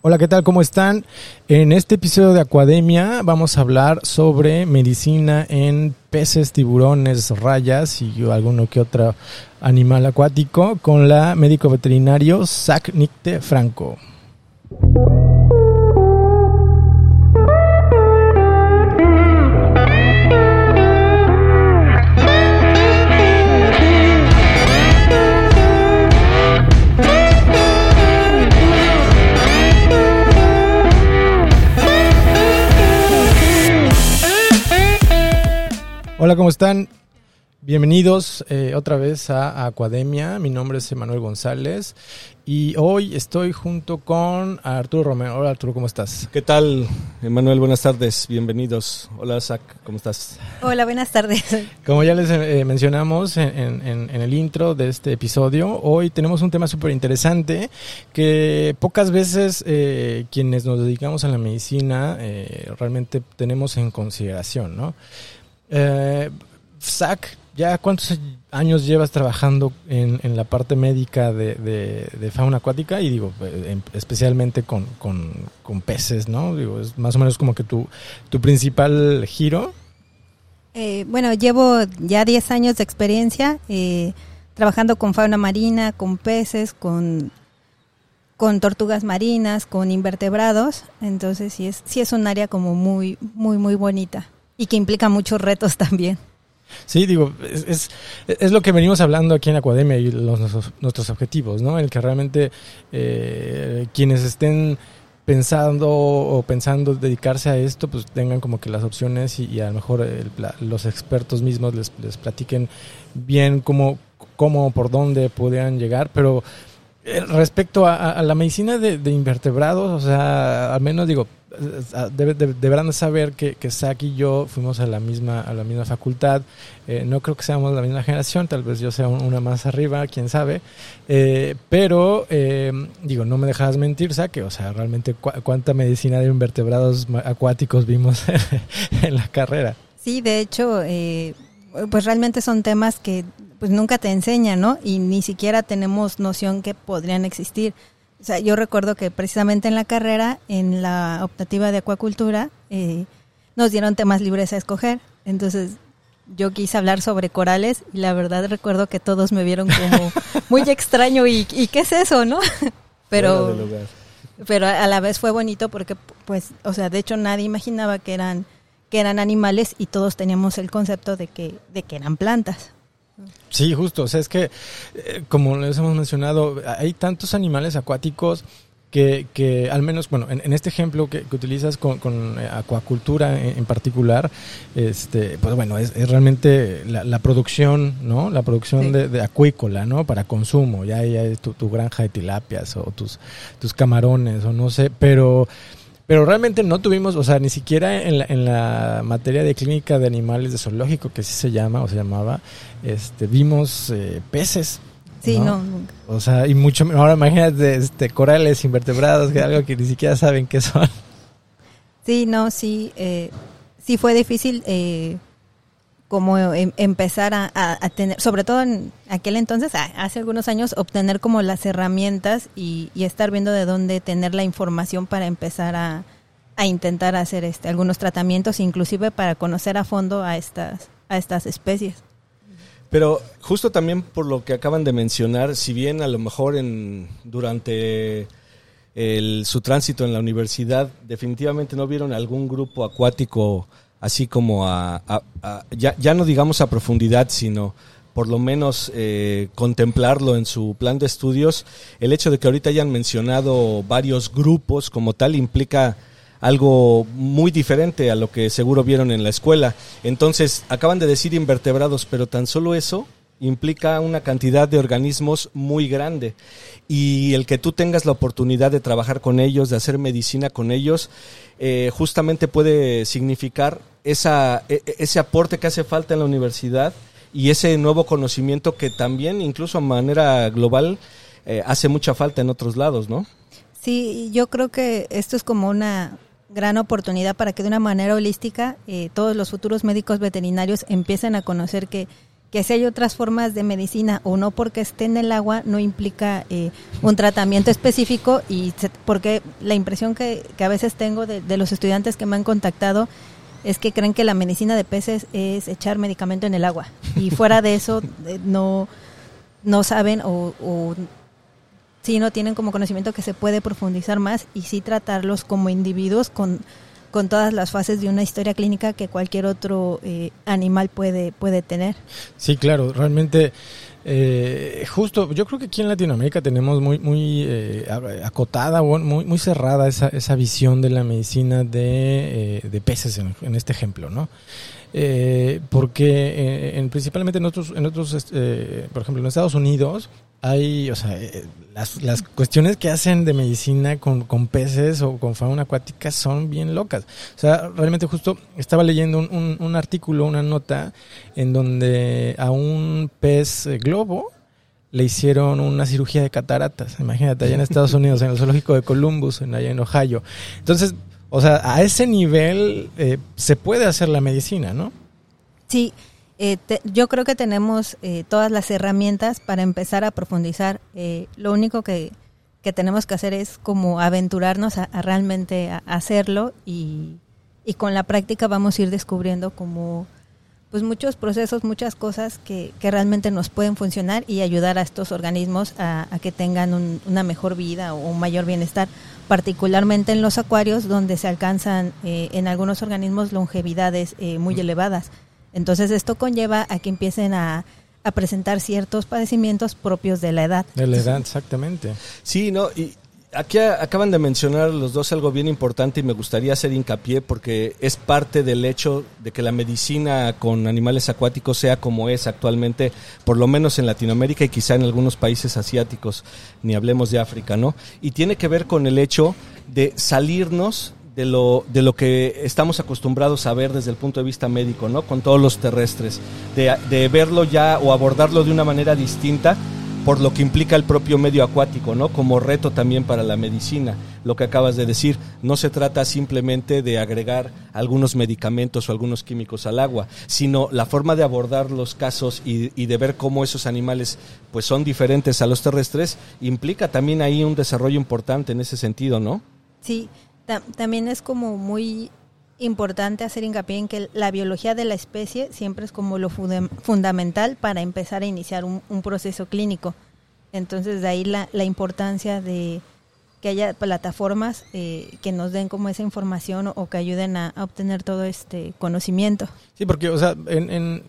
Hola, ¿qué tal? ¿Cómo están? En este episodio de Acuademia vamos a hablar sobre medicina en peces, tiburones, rayas y alguno que otro animal acuático con la médico veterinario Zach Nicte Franco. Hola, ¿cómo están? Bienvenidos eh, otra vez a Acuademia. Mi nombre es Emanuel González y hoy estoy junto con Arturo Romero. Hola Arturo, ¿cómo estás? ¿Qué tal, Emanuel? Buenas tardes, bienvenidos. Hola, Zach, ¿cómo estás? Hola, buenas tardes. Como ya les eh, mencionamos en, el intro de este episodio, hoy tenemos un tema súper interesante que pocas veces eh, quienes nos dedicamos a la medicina realmente tenemos en consideración, ¿no? Eh, ¿ya cuántos años llevas trabajando en, la parte médica de, fauna acuática? Y digo, eh, especialmente con, peces, ¿no? Digo, es más o menos como que tu, tu principal giro. Eh, bueno, llevo ya 10 años de experiencia eh, trabajando con fauna marina, con peces, con, con tortugas marinas, con invertebrados. Entonces sí es, sí es un área como muy, muy, muy bonita. Y que implica muchos retos también. Sí, digo, es, es, lo que venimos hablando aquí en la Academia y los, nuestros, objetivos, ¿no? El que realmente eh, quienes estén pensando o pensando dedicarse a esto, pues tengan como que las opciones y, a lo mejor los expertos mismos les, les platiquen bien cómo, cómo, por dónde podrían llegar, pero eh, respecto a, la medicina de, de, invertebrados, o sea, al menos digo, deberán saber que, que y yo fuimos a la misma, a la misma facultad. Eh, no creo que seamos la misma generación, tal vez yo sea una más arriba, quién sabe. Eh, pero, eh, digo, no me dejas mentir, Zach, o sea, realmente cuánta medicina de invertebrados acuáticos vimos en la carrera. Sí, de hecho, pues realmente son temas que pues nunca te enseñan, ¿no? Y ni siquiera tenemos noción que podrían existir. O sea, yo recuerdo que precisamente en la carrera, en la optativa de acuacultura, eh, nos dieron temas libres a escoger. Entonces, yo quise hablar sobre corales y la verdad recuerdo que todos me vieron como muy extraño y, qué es eso, ¿no? Pero, pero a la vez fue bonito porque, pues, o sea, de hecho nadie imaginaba que eran que eran animales y todos teníamos el concepto de que de que eran plantas. Sí, justo. O sea, es que, eh, como les hemos mencionado, hay tantos animales acuáticos que, que al menos, bueno, en, este ejemplo que, utilizas con, con eh, acuacultura en, particular, este, pues bueno, es, realmente la, producción, ¿no? La producción de, acuícola, ¿no? Para consumo. Ya hay, tu, tu, granja de tilapias o tus, tus camarones o no sé, pero pero realmente no tuvimos, o sea, ni siquiera en la, en la materia de clínica de animales de zoológico, que sí se llama o se llamaba, este, vimos eh, peces. Sí, no, nunca. O sea, y mucho, ahora imagínate, este, corales, invertebrados, que algo que ni siquiera saben qué son. Sí, no, sí, eh, sí fue difícil eh, como em, empezar a, tener, sobre todo en aquel entonces, hace algunos años, obtener como las herramientas y, estar viendo de dónde tener la información para empezar a, intentar hacer este algunos tratamientos, inclusive para conocer a fondo a estas, a estas especies. Pero justo también por lo que acaban de mencionar, si bien a lo mejor en durante su tránsito en la universidad definitivamente no vieron algún grupo acuático así como a, ya, ya, no digamos a profundidad, sino por lo menos eh, contemplarlo en su plan de estudios. El hecho de que ahorita hayan mencionado varios grupos como tal implica algo muy diferente a lo que seguro vieron en la escuela. Entonces, acaban de decir invertebrados, pero tan solo eso implica una cantidad de organismos muy grande y el que tú tengas la oportunidad de trabajar con ellos, de hacer medicina con ellos, eh, justamente puede significar esa, e, e, ese aporte que hace falta en la universidad y ese nuevo conocimiento que también, incluso a manera global, eh, hace mucha falta en otros lados, ¿no? Sí, yo creo que esto es como una gran oportunidad para que de una manera holística eh, todos los futuros médicos veterinarios empiecen a conocer que que si hay otras formas de medicina o no porque esté en el agua no implica eh, un tratamiento específico y porque la impresión que, que a veces tengo de, de, los estudiantes que me han contactado es que creen que la medicina de peces es echar medicamento en el agua y fuera de eso eh, no, no saben o, o sí no tienen como conocimiento que se puede profundizar más y sí tratarlos como individuos con con todas las fases de una historia clínica que cualquier otro eh, animal puede, puede tener. Sí, claro, realmente eh, justo, yo creo que aquí en Latinoamérica tenemos muy, muy eh, acotada, muy, muy cerrada esa, esa visión de la medicina de, de peces en, este ejemplo, ¿no? porque en, principalmente en otros, en otros por ejemplo, en Estados Unidos, hay, o sea, eh, las, las, cuestiones que hacen de medicina con, con, peces o con fauna acuática son bien locas. O sea, realmente justo estaba leyendo un, un, un artículo, una nota, en donde a un pez eh, globo le hicieron una cirugía de cataratas. Imagínate, allá en Estados Unidos, en el zoológico de Columbus, en, allá en Ohio. Entonces, o sea, a ese nivel eh, se puede hacer la medicina, ¿no? Sí, eh, te, yo creo que tenemos eh, todas las herramientas para empezar a profundizar. Eh, lo único que, que, tenemos que hacer es como aventurarnos a, realmente a hacerlo y, y, con la práctica vamos a ir descubriendo como pues muchos procesos, muchas cosas que, que realmente nos pueden funcionar y ayudar a estos organismos a, que tengan un, una mejor vida o un mayor bienestar, particularmente en los acuarios donde se alcanzan en algunos organismos longevidades muy elevadas. Entonces esto conlleva a que empiecen a, a presentar ciertos padecimientos propios de la edad. De la edad, exactamente. Sí, no, y aquí acaban de mencionar los dos algo bien importante y me gustaría hacer hincapié porque es parte del hecho de que la medicina con animales acuáticos sea como es actualmente, por lo menos en Latinoamérica y quizá en algunos países asiáticos, ni hablemos de África, ¿no? Y tiene que ver con el hecho de salirnos de lo, de lo que estamos acostumbrados a ver desde el punto de vista médico, ¿no? Con todos los terrestres, de, de verlo ya o abordarlo de una manera distinta por lo que implica el propio medio acuático, ¿no? Como reto también para la medicina. Lo que acabas de decir, no se trata simplemente de agregar algunos medicamentos o algunos químicos al agua, sino la forma de abordar los casos y, y de ver cómo esos animales pues son diferentes a los terrestres implica también ahí un desarrollo importante en ese sentido, ¿no? Sí, también es como muy importante hacer hincapié en que la biología de la especie siempre es como lo fundamental para empezar a iniciar un, un proceso clínico. Entonces de ahí la, la importancia de que haya plataformas eh, que nos den como esa información o, que ayuden a, obtener todo este conocimiento. Sí, porque, o sea, en, en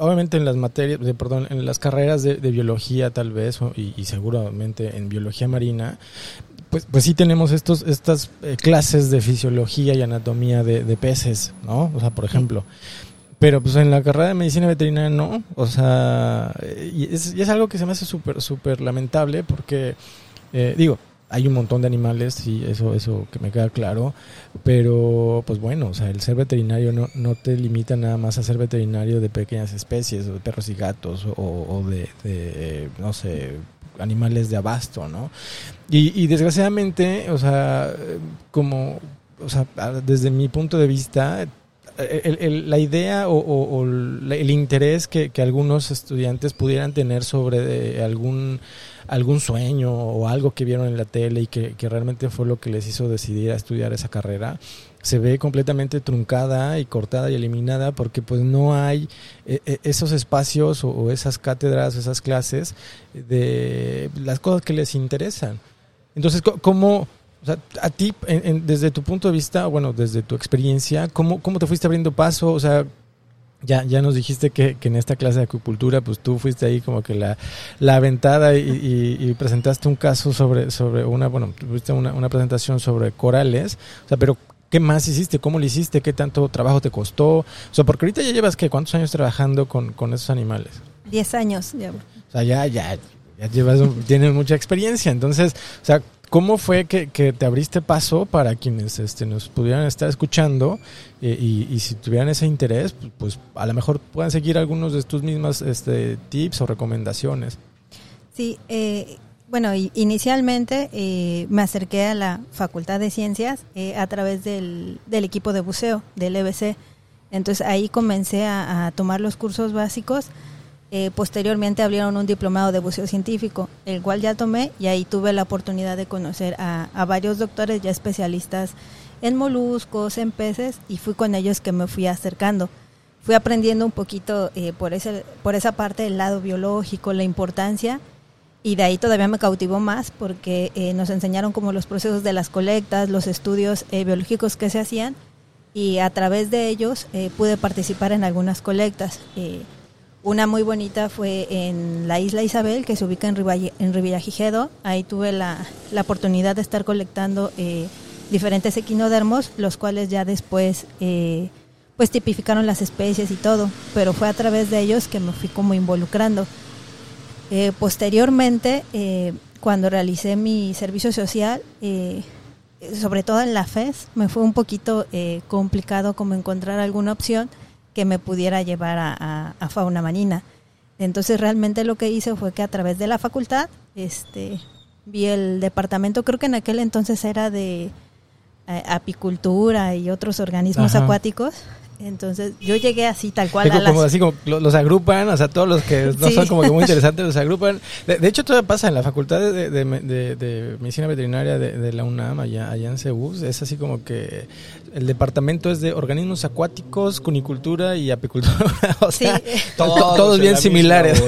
obviamente en las materias, perdón, en las carreras de, biología tal vez, y, seguramente en biología marina, pues, pues sí tenemos estos, estas eh, clases de fisiología y anatomía de, de, peces, ¿no? O sea, por ejemplo. Pero pues en la carrera de medicina veterinaria no. O sea, y es, y es algo que se me hace súper, súper lamentable porque, eh, digo, hay un montón de animales, y eso, eso que me queda claro, pero pues bueno, o sea, el ser veterinario no, no te limita nada más a ser veterinario de pequeñas especies, o de perros y gatos, o, o de, de, no sé, animales de abasto, ¿no? Y, y desgraciadamente, o sea, como, o sea, desde mi punto de vista, el, la idea o, el interés que, algunos estudiantes pudieran tener sobre algún algún sueño o algo que vieron en la tele y que, que, realmente fue lo que les hizo decidir a estudiar esa carrera se ve completamente truncada y cortada y eliminada porque pues no hay eh, esos espacios o, esas cátedras, esas clases de las cosas que les interesan. Entonces, ¿cómo, o sea, a ti, en, desde tu punto de vista, bueno, desde tu experiencia, ¿cómo, cómo te fuiste abriendo paso? O sea, ya, ya nos dijiste que, que, en esta clase de acuicultura, pues tú fuiste ahí como que la, la aventada y, y, y, presentaste un caso sobre, sobre una, bueno, tuviste una, una presentación sobre corales, o sea, pero ¿qué más hiciste? ¿Cómo lo hiciste? ¿Qué tanto trabajo te costó? O sea, porque ahorita ya llevas, ¿qué? ¿Cuántos años trabajando con, con esos animales? Diez años, ya. O sea, ya, ya, ya llevas, tienes mucha experiencia, entonces, o sea, ¿Cómo fue que, que, te abriste paso para quienes este, nos pudieran estar escuchando eh, y, y, si tuvieran ese interés, pues, pues, a lo mejor puedan seguir algunos de tus mismas este, tips o recomendaciones? Sí, eh, bueno, inicialmente eh, me acerqué a la Facultad de Ciencias eh, a través del, del, equipo de buceo del EBC. Entonces ahí comencé a, tomar los cursos básicos Eh, posteriormente abrieron un diplomado de buceo científico, el cual ya tomé y ahí tuve la oportunidad de conocer a, a varios doctores ya especialistas en moluscos, en peces y fui con ellos que me fui acercando. Fui aprendiendo un poquito eh, por, ese, por esa parte del lado biológico, la importancia y de ahí todavía me cautivó más porque eh, nos enseñaron como los procesos de las colectas, los estudios eh, biológicos que se hacían y a través de ellos pude participar en algunas colectas. una muy bonita fue en la isla Isabel, que se ubica en, en Rivillagigedo. Ahí tuve la, la, oportunidad de estar colectando diferentes equinodermos, los cuales ya después eh, pues tipificaron las especies y todo, pero fue a través de ellos que me fui como involucrando. Eh, posteriormente, eh, cuando realicé mi servicio social, sobre todo en la FES, me fue un poquito complicado como encontrar alguna opción que me pudiera llevar a, a, fauna marina. Entonces realmente lo que hice fue que a través de la facultad, este, vi el departamento, creo que en aquel entonces era de eh, apicultura y otros organismos acuáticos. Entonces yo llegué así tal cual. a como así como los agrupan, o sea, todos los que no son como que muy interesantes los agrupan. De, hecho, todo pasa en la Facultad de, de, Medicina Veterinaria de, la UNAM, allá, allá en CEUS. Es así como que el departamento es de organismos acuáticos, cunicultura y apicultura. o sea, todos bien similares.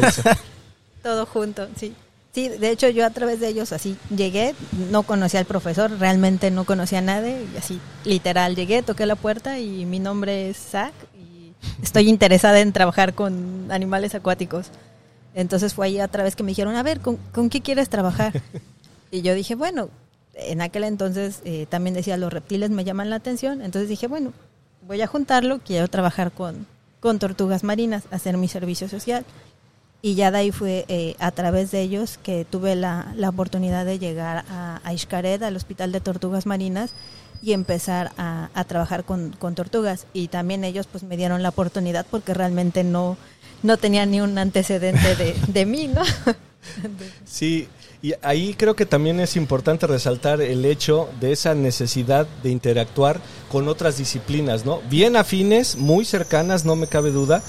todo junto, sí. Sí, de hecho yo a través de ellos así llegué, no conocía al profesor, realmente no conocía a nadie, y así literal llegué, toqué la puerta y mi nombre es Zach y estoy interesada en trabajar con animales acuáticos. Entonces fue ahí otra vez que me dijeron, a ver, ¿con, qué quieres trabajar? Y yo dije, bueno, en aquel entonces eh, también decía, los reptiles me llaman la atención, entonces dije, bueno, voy a juntarlo, quiero trabajar con, con tortugas marinas, hacer mi servicio social y ya de ahí fue eh, a través de ellos que tuve la, la oportunidad de llegar a, a al Hospital de Tortugas Marinas, y empezar a, a trabajar con, con, tortugas. Y también ellos pues me dieron la oportunidad porque realmente no, no tenían ni un antecedente de, de mí, ¿no? sí, y ahí creo que también es importante resaltar el hecho de esa necesidad de interactuar con otras disciplinas, ¿no? Bien afines, muy cercanas, no me cabe duda,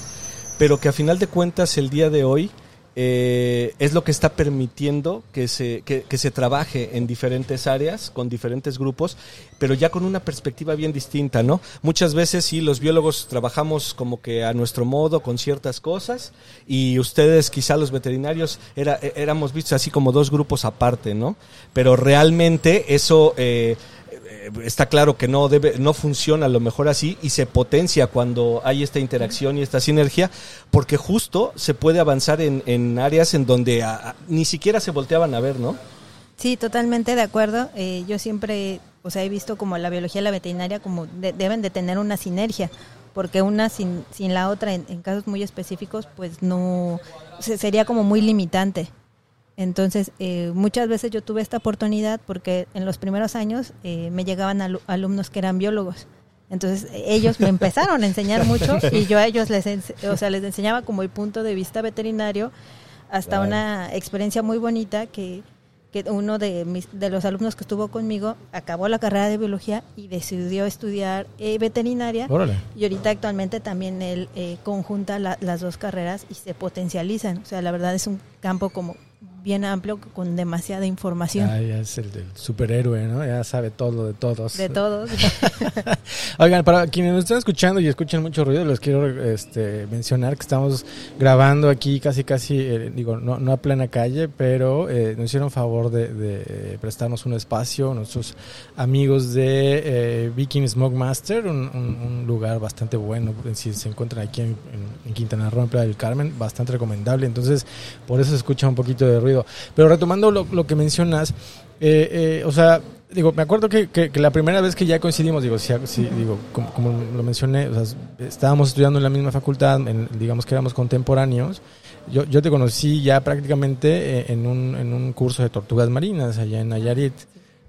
pero que a final de cuentas el día de hoy eh, es lo que está permitiendo que se, que, se trabaje en diferentes áreas, con diferentes grupos, pero ya con una perspectiva bien distinta, ¿no? Muchas veces sí, los biólogos trabajamos como que a nuestro modo con ciertas cosas y ustedes, quizá los veterinarios, era, éramos vistos así como dos grupos aparte, ¿no? Pero realmente eso... Eh, está claro que no debe, no funciona a lo mejor así y se potencia cuando hay esta interacción y esta sinergia, porque justo se puede avanzar en, en áreas en donde ni siquiera se volteaban a ver, ¿no? Sí, totalmente de acuerdo. Eh, yo siempre, o sea, he visto como la biología y la veterinaria como deben de tener una sinergia, porque una sin, sin la otra, en, en casos muy específicos, pues no, sería como muy limitante. Entonces, eh, muchas veces yo tuve esta oportunidad porque en los primeros años eh, me llegaban alumnos que eran biólogos. Entonces, ellos me empezaron a enseñar mucho y yo a ellos les, o sea, les enseñaba como el punto de vista veterinario hasta una experiencia muy bonita que, que uno de, mis, de los alumnos que estuvo conmigo acabó la carrera de biología y decidió estudiar eh, veterinaria. Y ahorita actualmente también él conjunta las dos carreras y se potencializan. O sea, la verdad es un campo como bien amplio con demasiada información. Ah, ya es el del superhéroe, ¿no? Ya sabe todo de todos. De todos. Oigan, para quienes nos están escuchando y escuchan mucho ruido, les quiero este, mencionar que estamos grabando aquí casi, casi, eh, digo, no, no, a plena calle, pero eh, nos hicieron favor de, prestarnos un espacio, nuestros amigos de eh, Viking Smoke Master, un, lugar bastante bueno, si se encuentran aquí en, Quintana Roo, en Playa del Carmen, bastante recomendable. Entonces, por eso se escucha un poquito de ruido pero retomando lo, que mencionas, eh, eh, o sea, digo, me acuerdo que, la primera vez que ya coincidimos, digo, si, digo como, lo mencioné, estábamos estudiando en la misma facultad, digamos que éramos contemporáneos. Yo, yo te conocí ya prácticamente eh, en un, en un curso de tortugas marinas allá en Nayarit,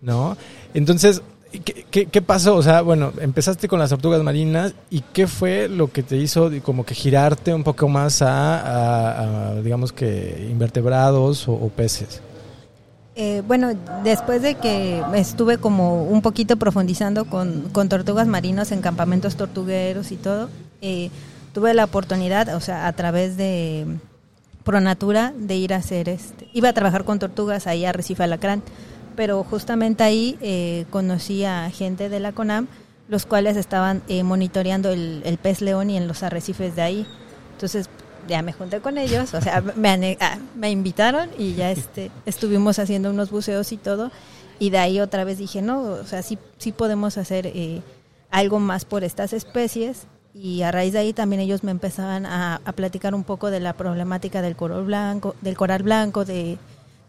¿no? Entonces, ¿Qué, ¿Qué, pasó? O sea, bueno, empezaste con las tortugas marinas y ¿qué fue lo que te hizo como que girarte un poco más a, digamos que, invertebrados o, peces? Eh, bueno, después de que estuve como un poquito profundizando con, con tortugas marinas en campamentos tortugueros y todo, eh, tuve la oportunidad, o sea, a través de, Pronatura de ir a hacer este. Iba a trabajar con tortugas ahí a Recife Alacrán, pero justamente ahí eh, conocí a gente de la CONAM, los cuales estaban eh, monitoreando el, el, pez león y en los arrecifes de ahí. Entonces ya me junté con ellos, o sea, me, ah, me invitaron y ya este, estuvimos haciendo unos buceos y todo. Y de ahí otra vez dije, no, o sea, sí, sí podemos hacer eh, algo más por estas especies. Y a raíz de ahí también ellos me empezaban a, a platicar un poco de la problemática del coral blanco, del coral blanco, de,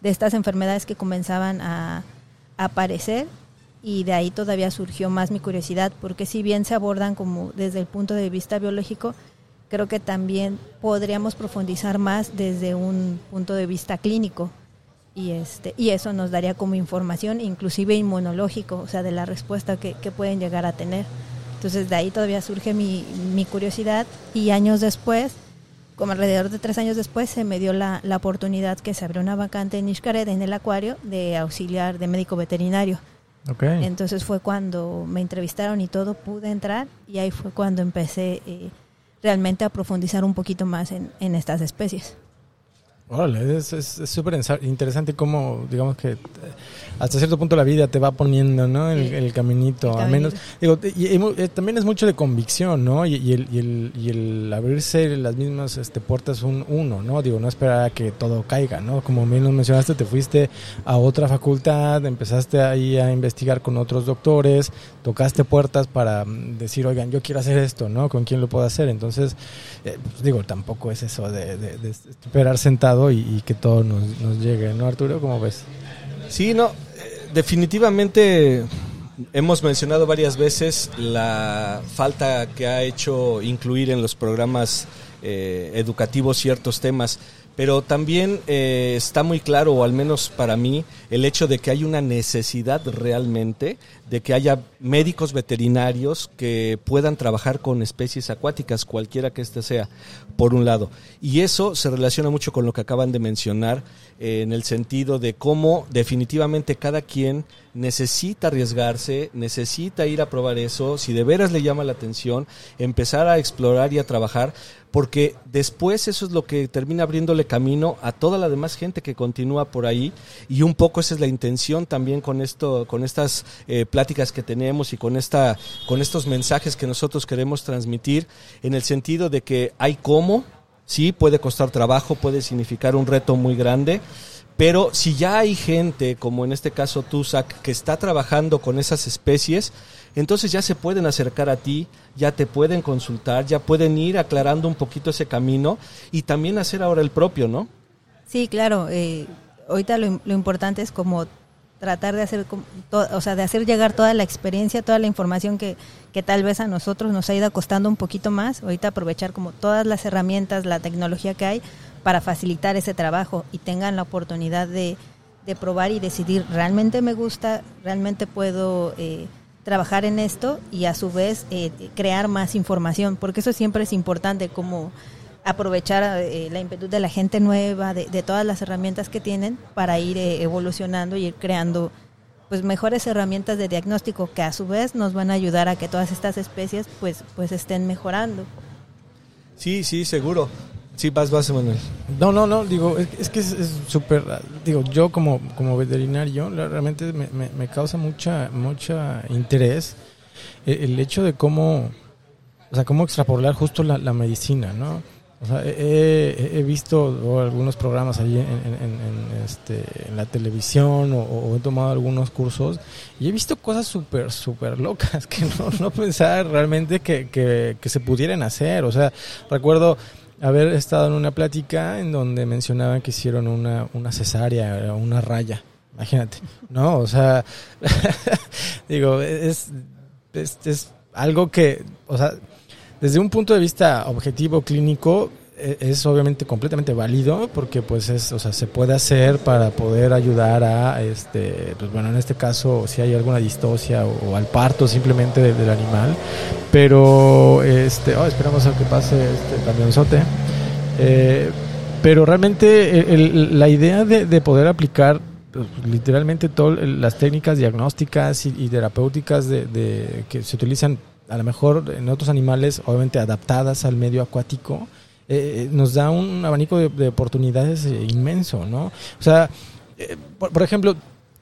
de estas enfermedades que comenzaban a, aparecer y de ahí todavía surgió más mi curiosidad, porque si bien se abordan como desde el punto de vista biológico, creo que también podríamos profundizar más desde un punto de vista clínico. Y este y eso nos daría como información inclusive inmunológico o sea de la respuesta que, que pueden llegar a tener. Entonces de ahí todavía surge mi, curiosidad y años después como alrededor de tres años después se me dio la, la oportunidad que se abrió una vacante en Ishkared en el acuario de auxiliar de médico veterinario okay. entonces fue cuando me entrevistaron y todo pude entrar y ahí fue cuando empecé eh, realmente a profundizar un poquito más en, en estas especies. Órale, es súper es, interesante cómo, digamos que hasta cierto punto la vida te va poniendo, ¿no? El, el caminito, el al menos. Digo, y, y, y, también es mucho de convicción, ¿no? Y, el, y, el, y el abrirse las mismas este, puertas un, uno, ¿no? Digo, no esperar a que todo caiga, ¿no? Como bien nos mencionaste, te fuiste a otra facultad, empezaste ahí a investigar con otros doctores, tocaste puertas para decir, oigan, yo quiero hacer esto, ¿no? ¿Con quién lo puedo hacer? Entonces, eh, pues, digo, tampoco es eso de, de, de esperar sentado y, que todo nos, nos, llegue, ¿no, Arturo? ¿Cómo ves? Sí, no, eh, definitivamente hemos mencionado varias veces la falta que ha hecho incluir en los programas eh, educativos ciertos temas pero también eh, está muy claro, o al menos para mí, el hecho de que hay una necesidad realmente de que haya médicos veterinarios que puedan trabajar con especies acuáticas, cualquiera que éste sea, por un lado. Y eso se relaciona mucho con lo que acaban de mencionar, eh, en el sentido de cómo definitivamente cada quien necesita arriesgarse, necesita ir a probar eso, si de veras le llama la atención, empezar a explorar y a trabajar, porque después eso es lo que termina abriéndole camino a toda la demás gente que continúa por ahí. Y un poco esa es la intención también con esto, con estas eh, pláticas que tenemos y con esta, con estos mensajes que nosotros queremos transmitir, en el sentido de que hay cómo, sí puede costar trabajo, puede significar un reto muy grande pero si ya hay gente, como en este caso Tusac, que está trabajando con esas especies, entonces ya se pueden acercar a ti, ya te pueden consultar, ya pueden ir aclarando un poquito ese camino y también hacer ahora el propio, ¿no? Sí, claro. Eh, ahorita lo, lo, importante es como tratar de hacer, o sea, de hacer llegar toda la experiencia, toda la información que, que tal vez a nosotros nos ha ido costando un poquito más. Ahorita aprovechar como todas las herramientas, la tecnología que hay para facilitar ese trabajo y tengan la oportunidad de, de probar y decidir realmente me gusta, realmente puedo eh, trabajar en esto y a su vez eh, crear más información, porque eso siempre es importante, como aprovechar eh, la impetu de la gente nueva, de, de, todas las herramientas que tienen para ir eh, evolucionando y ir creando pues mejores herramientas de diagnóstico que a su vez nos van a ayudar a que todas estas especies pues pues estén mejorando. Sí, sí, seguro. Sí, vas, vas, Manuel. No, no, no, digo, es, es que es súper, digo, yo como, como veterinario, realmente me, me, me causa mucha, mucha interés el, el, hecho de cómo, o sea, cómo extrapolar justo la, medicina, ¿no? O sea, he, visto algunos programas ahí en, en, en, este, en la televisión o, o, he tomado algunos cursos y he visto cosas súper, súper locas que no, no pensaba realmente que, que, que se pudieran hacer. O sea, recuerdo haber estado en una plática en donde mencionaban que hicieron una, una cesárea, una raya. Imagínate, ¿no? O sea, digo, es, es, es, algo que, o sea, desde un punto de vista objetivo clínico, es obviamente completamente válido porque pues es, o sea, se puede hacer para poder ayudar a este, pues bueno, en este caso si hay alguna distosia o, al parto simplemente de, del animal, pero este, oh, esperamos a que pase este camionzote. Eh, pero realmente el, el, la idea de, de poder aplicar pues, literalmente todas las técnicas diagnósticas y, y terapéuticas de, de, que se utilizan a lo mejor en otros animales, obviamente adaptadas al medio acuático, eh, nos da un abanico de, oportunidades eh, inmenso, ¿no? O sea, eh, por, ejemplo,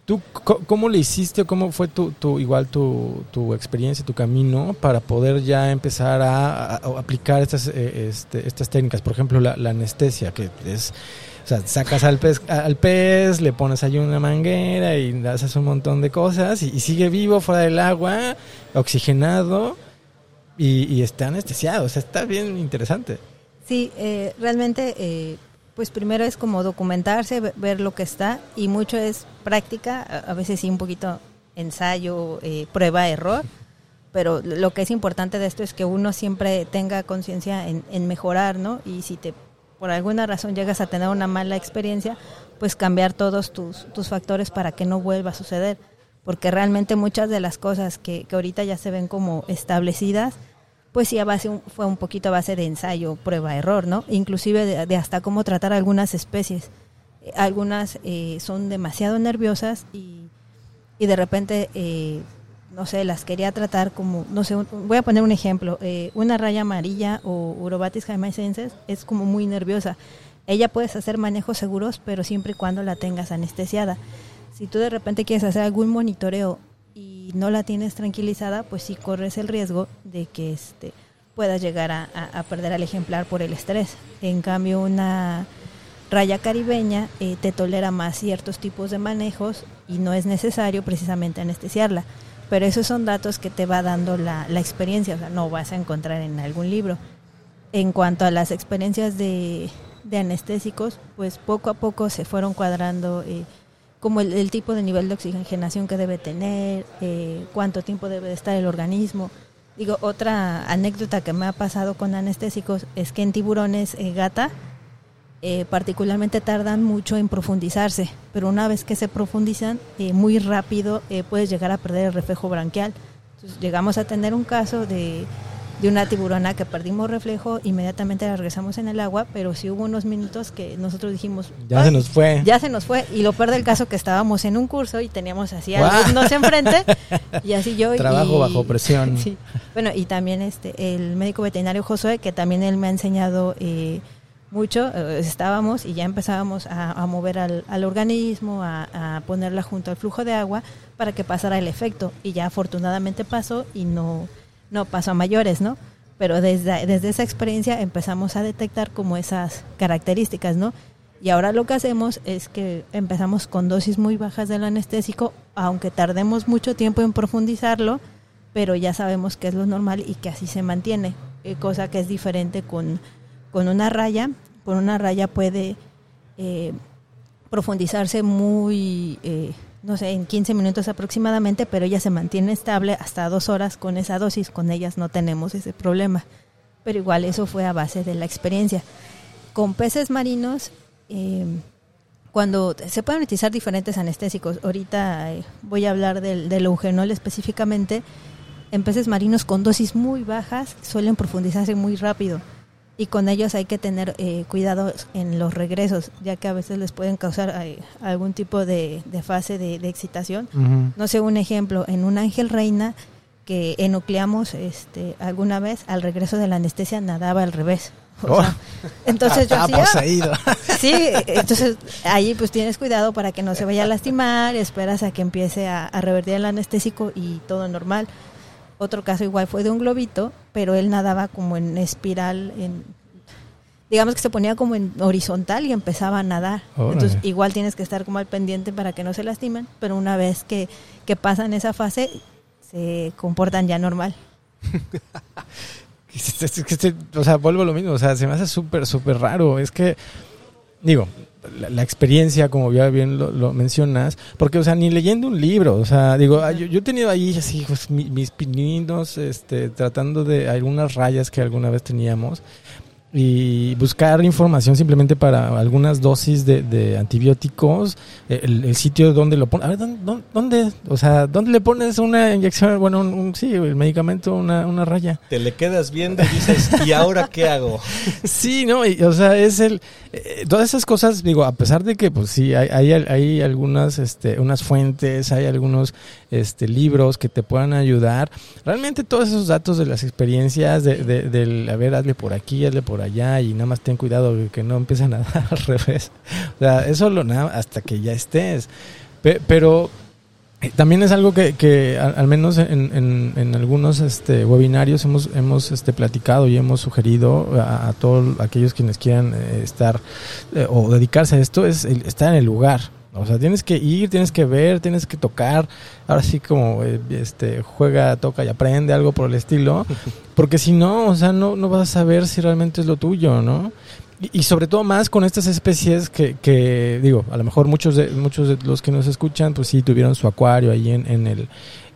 ¿tú cómo le hiciste, cómo fue tu, tu igual tu, tu, experiencia, tu camino para poder ya empezar a, aplicar estas, este, estas técnicas? Por ejemplo, la, anestesia, que es... O sea, sacas al pez, al pez, le pones ahí una manguera y haces un montón de cosas y, sigue vivo fuera del agua, oxigenado y, y está anestesiado. O sea, está bien interesante. Sí, eh, realmente, eh, pues primero es como documentarse, ver lo que está y mucho es práctica, a veces sí un poquito ensayo, eh, prueba, error, pero lo que es importante de esto es que uno siempre tenga conciencia en, mejorar, ¿no? Y si te por alguna razón llegas a tener una mala experiencia, pues cambiar todos tus, tus factores para que no vuelva a suceder, porque realmente muchas de las cosas que, que ahorita ya se ven como establecidas, pues sí, a base fue un poquito a base de ensayo, prueba, error, ¿no? Inclusive de, hasta cómo tratar algunas especies. Eh, algunas eh, son demasiado nerviosas y, y de repente, eh, no sé, las quería tratar como, no sé, voy a poner un ejemplo. una raya amarilla o Urobatis jaimaicenses es como muy nerviosa. Ella puedes hacer manejos seguros, pero siempre y cuando la tengas anestesiada. Si tú de repente quieres hacer algún monitoreo y no la tienes tranquilizada, pues sí corres el riesgo de que este puedas llegar a, perder al ejemplar por el estrés. En cambio, una raya caribeña eh, te tolera más ciertos tipos de manejos y no es necesario precisamente anestesiarla. Pero esos son datos que te va dando la, la experiencia, o sea, no vas a encontrar en algún libro. En cuanto a las experiencias de, de anestésicos, pues poco a poco se fueron cuadrando. Eh, como el, tipo de nivel de oxigenación que debe tener, eh, cuánto tiempo debe estar el organismo. Digo, otra anécdota que me ha pasado con anestésicos es que en tiburones eh, gata eh, particularmente tardan mucho en profundizarse, pero una vez que se profundizan, muy rápido puedes llegar a perder el reflejo branquial. Llegamos a tener un caso de de una tiburona que perdimos reflejo, inmediatamente la regresamos en el agua, pero sí hubo unos minutos que nosotros dijimos... Ya se nos fue. Ya se nos fue. Y lo peor del caso que estábamos en un curso y teníamos así a alumnos enfrente y así yo... Trabajo bajo presión. Sí. Bueno, y también este el médico veterinario Josué, que también él me ha enseñado... Eh, mucho, eh, estábamos y ya empezábamos a, mover al, al organismo, a, a, ponerla junto al flujo de agua para que pasara el efecto. Y ya afortunadamente pasó y no, no pasó a mayores, ¿no? Pero desde, desde esa experiencia empezamos a detectar como esas características, ¿no? Y ahora lo que hacemos es que empezamos con dosis muy bajas del anestésico, aunque tardemos mucho tiempo en profundizarlo, pero ya sabemos que es lo normal y que así se mantiene, eh, cosa que es diferente con, con una raya. Con una raya puede eh, profundizarse muy eh, no sé, en 15 minutos aproximadamente, pero ella se mantiene estable hasta dos horas con esa dosis. Con ellas no tenemos ese problema. Pero igual eso fue a base de la experiencia. Con peces marinos, eh, cuando se pueden utilizar diferentes anestésicos, ahorita eh, voy a hablar del, del eugenol específicamente, en peces marinos con dosis muy bajas suelen profundizarse muy rápido y con ellos hay que tener eh, cuidado en los regresos, ya que a veces les pueden causar eh, algún tipo de, fase de, excitación. No sé, un ejemplo, en un ángel reina que enucleamos este, alguna vez, al regreso de la anestesia nadaba al revés. Oh. entonces yo poseído. Sí, entonces ahí pues tienes cuidado para que no se vaya a lastimar, esperas a que empiece a, a revertir el anestésico y todo normal. Otro caso igual fue de un globito, pero él nadaba como en espiral, en, digamos que se ponía como en horizontal y empezaba a nadar. Entonces igual tienes que estar como al pendiente para que no se lastimen, pero una vez que, que pasan esa fase se comportan ya normal. o sea, vuelvo a lo mismo, o sea, se me hace súper, súper raro. Es que, digo, la, experiencia, como ya bien lo, mencionas, porque, o sea, ni leyendo un libro, o sea, digo, ah, yo, yo, he tenido ahí así, pues, mis pininos, este, tratando de algunas rayas que alguna vez teníamos, y buscar información simplemente para algunas dosis de, de antibióticos, el, sitio donde lo pones, a ver, ¿dónde, o sea, dónde le pones una inyección, bueno, un, sí, el medicamento, una, una raya? Te le quedas viendo y dices, ¿y ahora qué hago? sí, no, o sea, es el, eh, todas esas cosas, digo, a pesar de que, pues sí, hay, hay, hay algunas, este, unas fuentes, hay algunos, este, libros que te puedan ayudar, realmente todos esos datos de las experiencias, de, de, del, a ver, hazle por aquí, hazle por allá y nada más ten cuidado que no empiecen a dar al revés. O sea, eso lo nada hasta que ya estés. pero eh, también es algo que, que al, menos en, en, algunos este, webinarios hemos, hemos este, platicado y hemos sugerido a, todos aquellos quienes quieran eh, estar eh, o dedicarse a esto, es estar en el lugar. O sea, tienes que ir, tienes que ver, tienes que tocar. Ahora sí como este juega, toca y aprende algo por el estilo. Porque si no, o sea, no, no vas a saber si realmente es lo tuyo, ¿no? Y, sobre todo más con estas especies que, que, digo, a lo mejor muchos de, muchos de los que nos escuchan, pues sí tuvieron su acuario ahí en, en el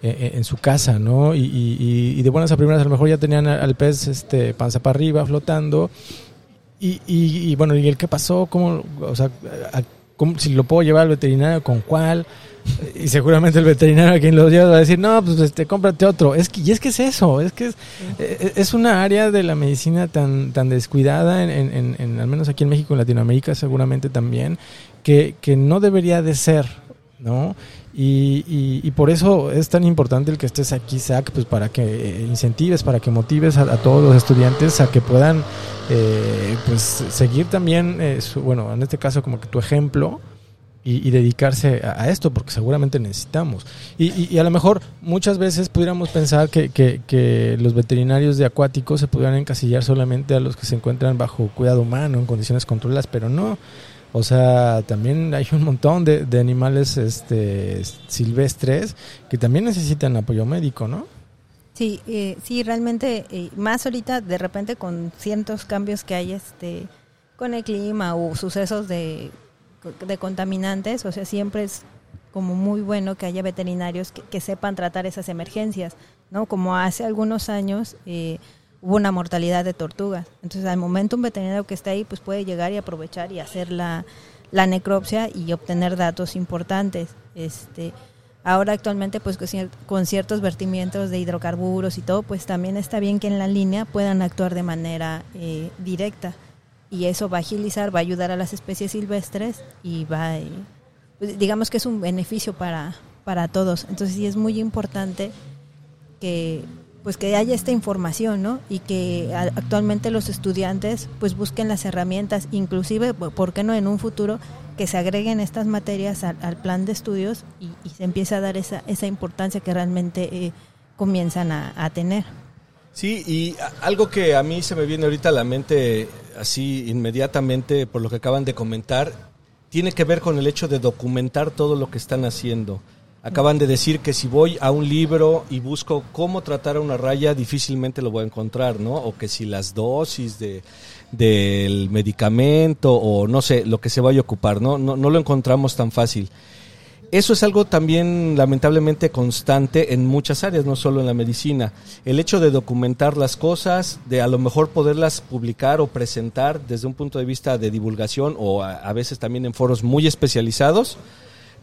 eh, en su casa, ¿no? Y, y, de buenas a primeras a lo mejor ya tenían al pez este panza para arriba flotando. Y, y, bueno, ¿y el qué pasó? ¿Cómo, o sea, si lo puedo llevar al veterinario, con cuál? y seguramente el veterinario a quien lo lleva va a decir, no, pues este, cómprate otro. Es que, y es que es eso, es que es, eh, es una área de la medicina tan, tan descuidada, en, en, al menos aquí en México, en Latinoamérica seguramente también, que, que no debería de ser, ¿no? Y, y, por eso es tan importante el que estés aquí, Zach, pues para que eh, incentives, para que motives a, todos los estudiantes a que puedan eh, pues seguir también, bueno, en este caso como que tu ejemplo, y, dedicarse a, esto, porque seguramente necesitamos. Y, y, a lo mejor muchas veces pudiéramos pensar que, que, los veterinarios de acuáticos se pudieran encasillar solamente a los que se encuentran bajo cuidado humano, en condiciones controladas, pero no. O sea, también hay un montón de, de animales este, silvestres que también necesitan apoyo médico, ¿no? Sí, eh, sí, realmente, eh, más ahorita de repente con ciertos cambios que hay este, con el clima o sucesos de de contaminantes, o sea, siempre es como muy bueno que haya veterinarios que, sepan tratar esas emergencias, ¿no? Como hace algunos años eh, hubo una mortalidad de tortugas. Entonces, al momento un veterinario que está ahí, pues puede llegar y aprovechar y hacer la, la necropsia y obtener datos importantes. Este, ahora actualmente, pues con ciertos vertimientos de hidrocarburos y todo, pues también está bien que en la línea puedan actuar de manera eh, directa y eso va a agilizar, va a ayudar a las especies silvestres y va, eh, pues, digamos que es un beneficio para, para todos. Entonces sí es muy importante que pues que haya esta información, ¿no? Y que actualmente los estudiantes pues busquen las herramientas, inclusive, ¿por qué no en un futuro que se agreguen estas materias al, plan de estudios y, se empiece a dar esa, esa importancia que realmente eh, comienzan a, a tener? Sí, y algo que a mí se me viene ahorita a la mente así inmediatamente por lo que acaban de comentar, tiene que ver con el hecho de documentar todo lo que están haciendo. Acaban de decir que si voy a un libro y busco cómo tratar a una raya, difícilmente lo voy a encontrar, ¿no? O que si las dosis de, del medicamento o no sé, lo que se vaya a ocupar, ¿no? No, no lo encontramos tan fácil. Eso es algo también lamentablemente constante en muchas áreas, no solo en la medicina. El hecho de documentar las cosas, de a lo mejor poderlas publicar o presentar desde un punto de vista de divulgación o a, veces también en foros muy especializados,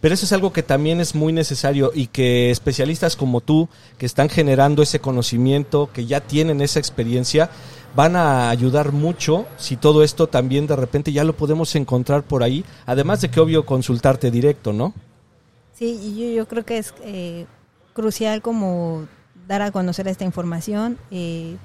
pero eso es algo que también es muy necesario y que especialistas como tú, que están generando ese conocimiento, que ya tienen esa experiencia, van a ayudar mucho si todo esto también de repente ya lo podemos encontrar por ahí, además de que obvio consultarte directo, ¿no? Sí, yo, yo creo que es eh, crucial como dar a conocer esta información, eh,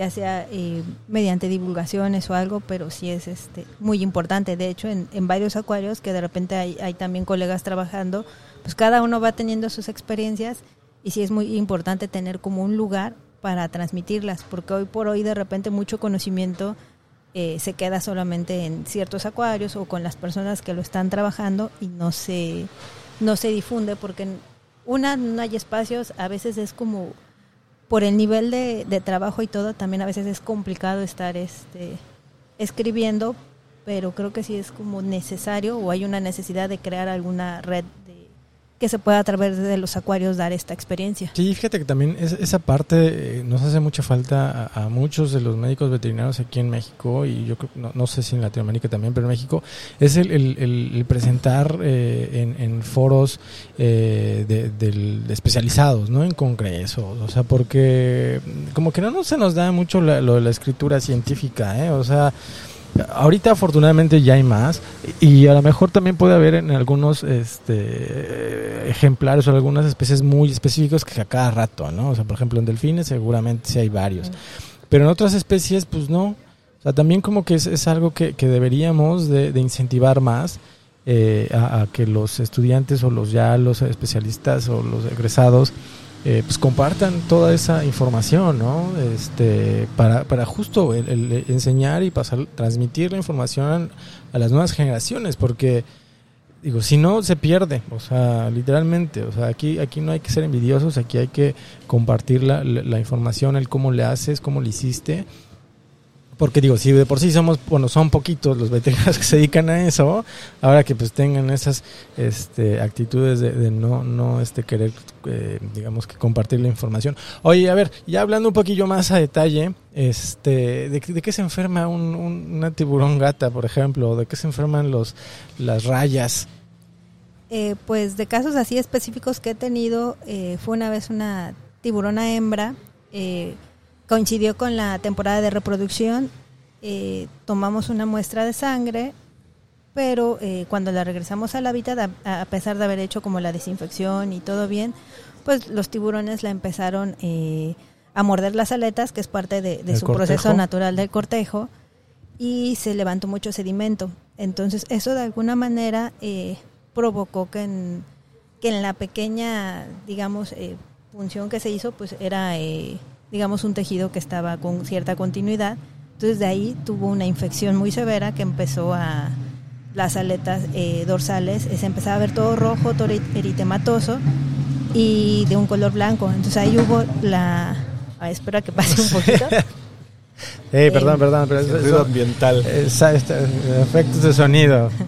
ya sea eh, mediante divulgaciones o algo, pero sí es este muy importante. De hecho, en, en varios acuarios que de repente hay, hay, también colegas trabajando, pues cada uno va teniendo sus experiencias y sí es muy importante tener como un lugar para transmitirlas, porque hoy por hoy de repente mucho conocimiento se queda solamente en ciertos acuarios o con las personas que lo están trabajando y no se no se difunde porque una no hay espacios, a veces es como por el nivel de, de trabajo y todo, también a veces es complicado estar este escribiendo, pero creo que sí es como necesario o hay una necesidad de crear alguna red que se pueda a través de los acuarios dar esta experiencia. Sí, fíjate que también esa parte eh, nos hace mucha falta a, muchos de los médicos veterinarios aquí en México y yo creo, no, sé si en Latinoamérica también, pero en México, es el, presentar eh, en, foros eh, de, especializados, ¿no? En congresos, o sea, porque como que no, se nos da mucho lo de la escritura científica, ¿eh? O sea... Ahorita afortunadamente ya hay más y a lo mejor también puede haber en algunos este, ejemplares o algunas especies muy específicos que a cada rato, ¿no? O sea, por ejemplo en delfines seguramente sí hay varios, pero en otras especies pues no. O sea, también como que es, es algo que, que deberíamos de, de incentivar más eh, a, a que los estudiantes o los ya los especialistas o los egresados eh, pues compartan toda esa información, ¿no? Este, para, para justo el, enseñar y pasar, transmitir la información a las nuevas generaciones, porque digo, si no se pierde, o sea, literalmente, o sea, aquí, aquí no hay que ser envidiosos, aquí hay que compartir la, la información, el cómo le haces, cómo le hiciste, porque digo, si de por sí somos, bueno, son poquitos los veteranos que se dedican a eso, ahora que pues tengan esas este, actitudes de, de no, no este, querer, eh, digamos que compartir la información. Oye, a ver, ya hablando un poquillo más a detalle, este, ¿de, de qué se enferma un, un, una tiburón gata, por ejemplo? ¿De qué se enferman los, las rayas? Eh, pues de casos así específicos que he tenido, eh, fue una vez una tiburona hembra, eh, coincidió con la temporada de reproducción, eh, tomamos una muestra de sangre, pero eh, cuando la regresamos al hábitat, a, a, pesar de haber hecho como la desinfección y todo bien, pues los tiburones la empezaron eh, a morder las aletas, que es parte de, de su cortejo? proceso natural del cortejo, y se levantó mucho sedimento. Entonces eso de alguna manera eh, provocó que en, que en la pequeña, digamos, eh, función que se hizo, pues era digamos, un tejido que estaba con cierta continuidad. Entonces de ahí tuvo una infección muy severa que empezó a las aletas eh, dorsales, se empezaba a ver todo rojo, todo eritematoso y de un color blanco. Entonces ahí hubo la... Ah, espera que pase un poquito. hey, perdón, eh, perdón, pero es ruido ambiental. efectos de sonido.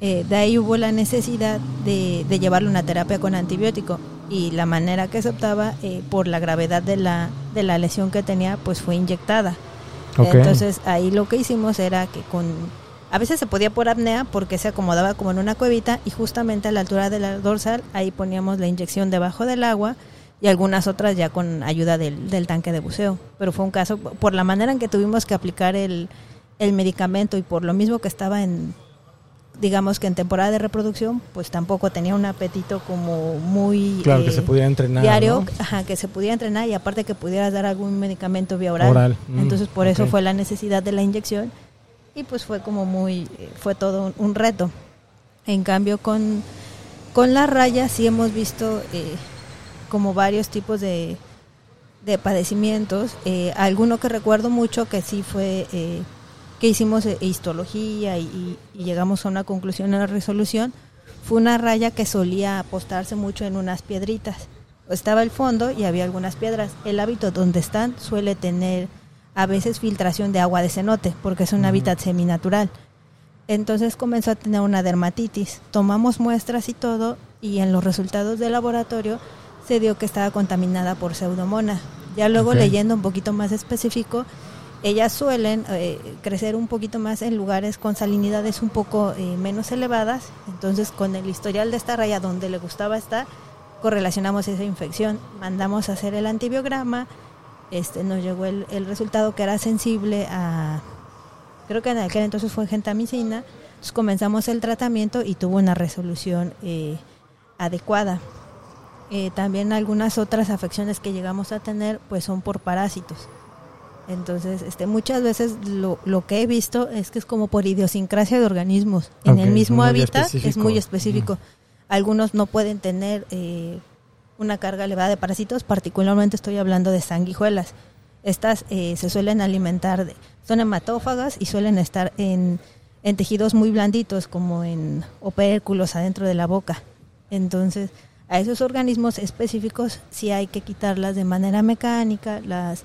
Eh, de ahí hubo la necesidad de, de llevarle una terapia con antibiótico y la manera que se optaba eh, por la gravedad de la, de la lesión que tenía pues fue inyectada. Okay. Entonces ahí lo que hicimos era que con a veces se podía por apnea porque se acomodaba como en una cuevita y justamente a la altura de la dorsal ahí poníamos la inyección debajo del agua y algunas otras ya con ayuda del, del tanque de buceo. Pero fue un caso, por la manera en que tuvimos que aplicar el, el medicamento y por lo mismo que estaba en digamos que en temporada de reproducción pues tampoco tenía un apetito como muy claro eh, que se pudiera entrenar diario ¿no? ajá, que se pudiera entrenar y aparte que pudieras dar algún medicamento vía oral, oral. Mm, entonces por okay. eso fue la necesidad de la inyección y pues fue como muy fue todo un, un reto en cambio con con las rayas sí hemos visto eh, como varios tipos de de padecimientos eh, alguno que recuerdo mucho que sí fue eh, que hicimos eh, histología y, y, llegamos a una conclusión en la resolución, fue una raya que solía apostarse mucho en unas piedritas. Estaba el fondo y había algunas piedras. El hábito donde están suele tener a veces filtración de agua de cenote, porque es un uh -huh. hábitat seminatural. Entonces comenzó a tener una dermatitis. Tomamos muestras y todo, y en los resultados del laboratorio se dio que estaba contaminada por pseudomona. Ya luego okay. leyendo un poquito más específico, ellas suelen eh, crecer un poquito más en lugares con salinidades un poco eh, menos elevadas, entonces con el historial de esta raya donde le gustaba estar, correlacionamos esa infección, mandamos a hacer el antibiograma, este nos llegó el, el resultado que era sensible a, creo que en aquel entonces fue gentamicina, entonces comenzamos el tratamiento y tuvo una resolución eh, adecuada. También algunas otras afecciones que llegamos a tener pues son por parásitos. Entonces, este, muchas veces lo, lo, que he visto es que es como por idiosincrasia de organismos. En el mismo hábitat específico. es muy específico. Mm. Algunos no pueden tener eh, una carga elevada de parásitos, particularmente estoy hablando de sanguijuelas. Estas eh, se suelen alimentar, de, son hematófagas y suelen estar en, en tejidos muy blanditos, como en opérculos adentro de la boca. Entonces, a esos organismos específicos sí hay que quitarlas de manera mecánica, las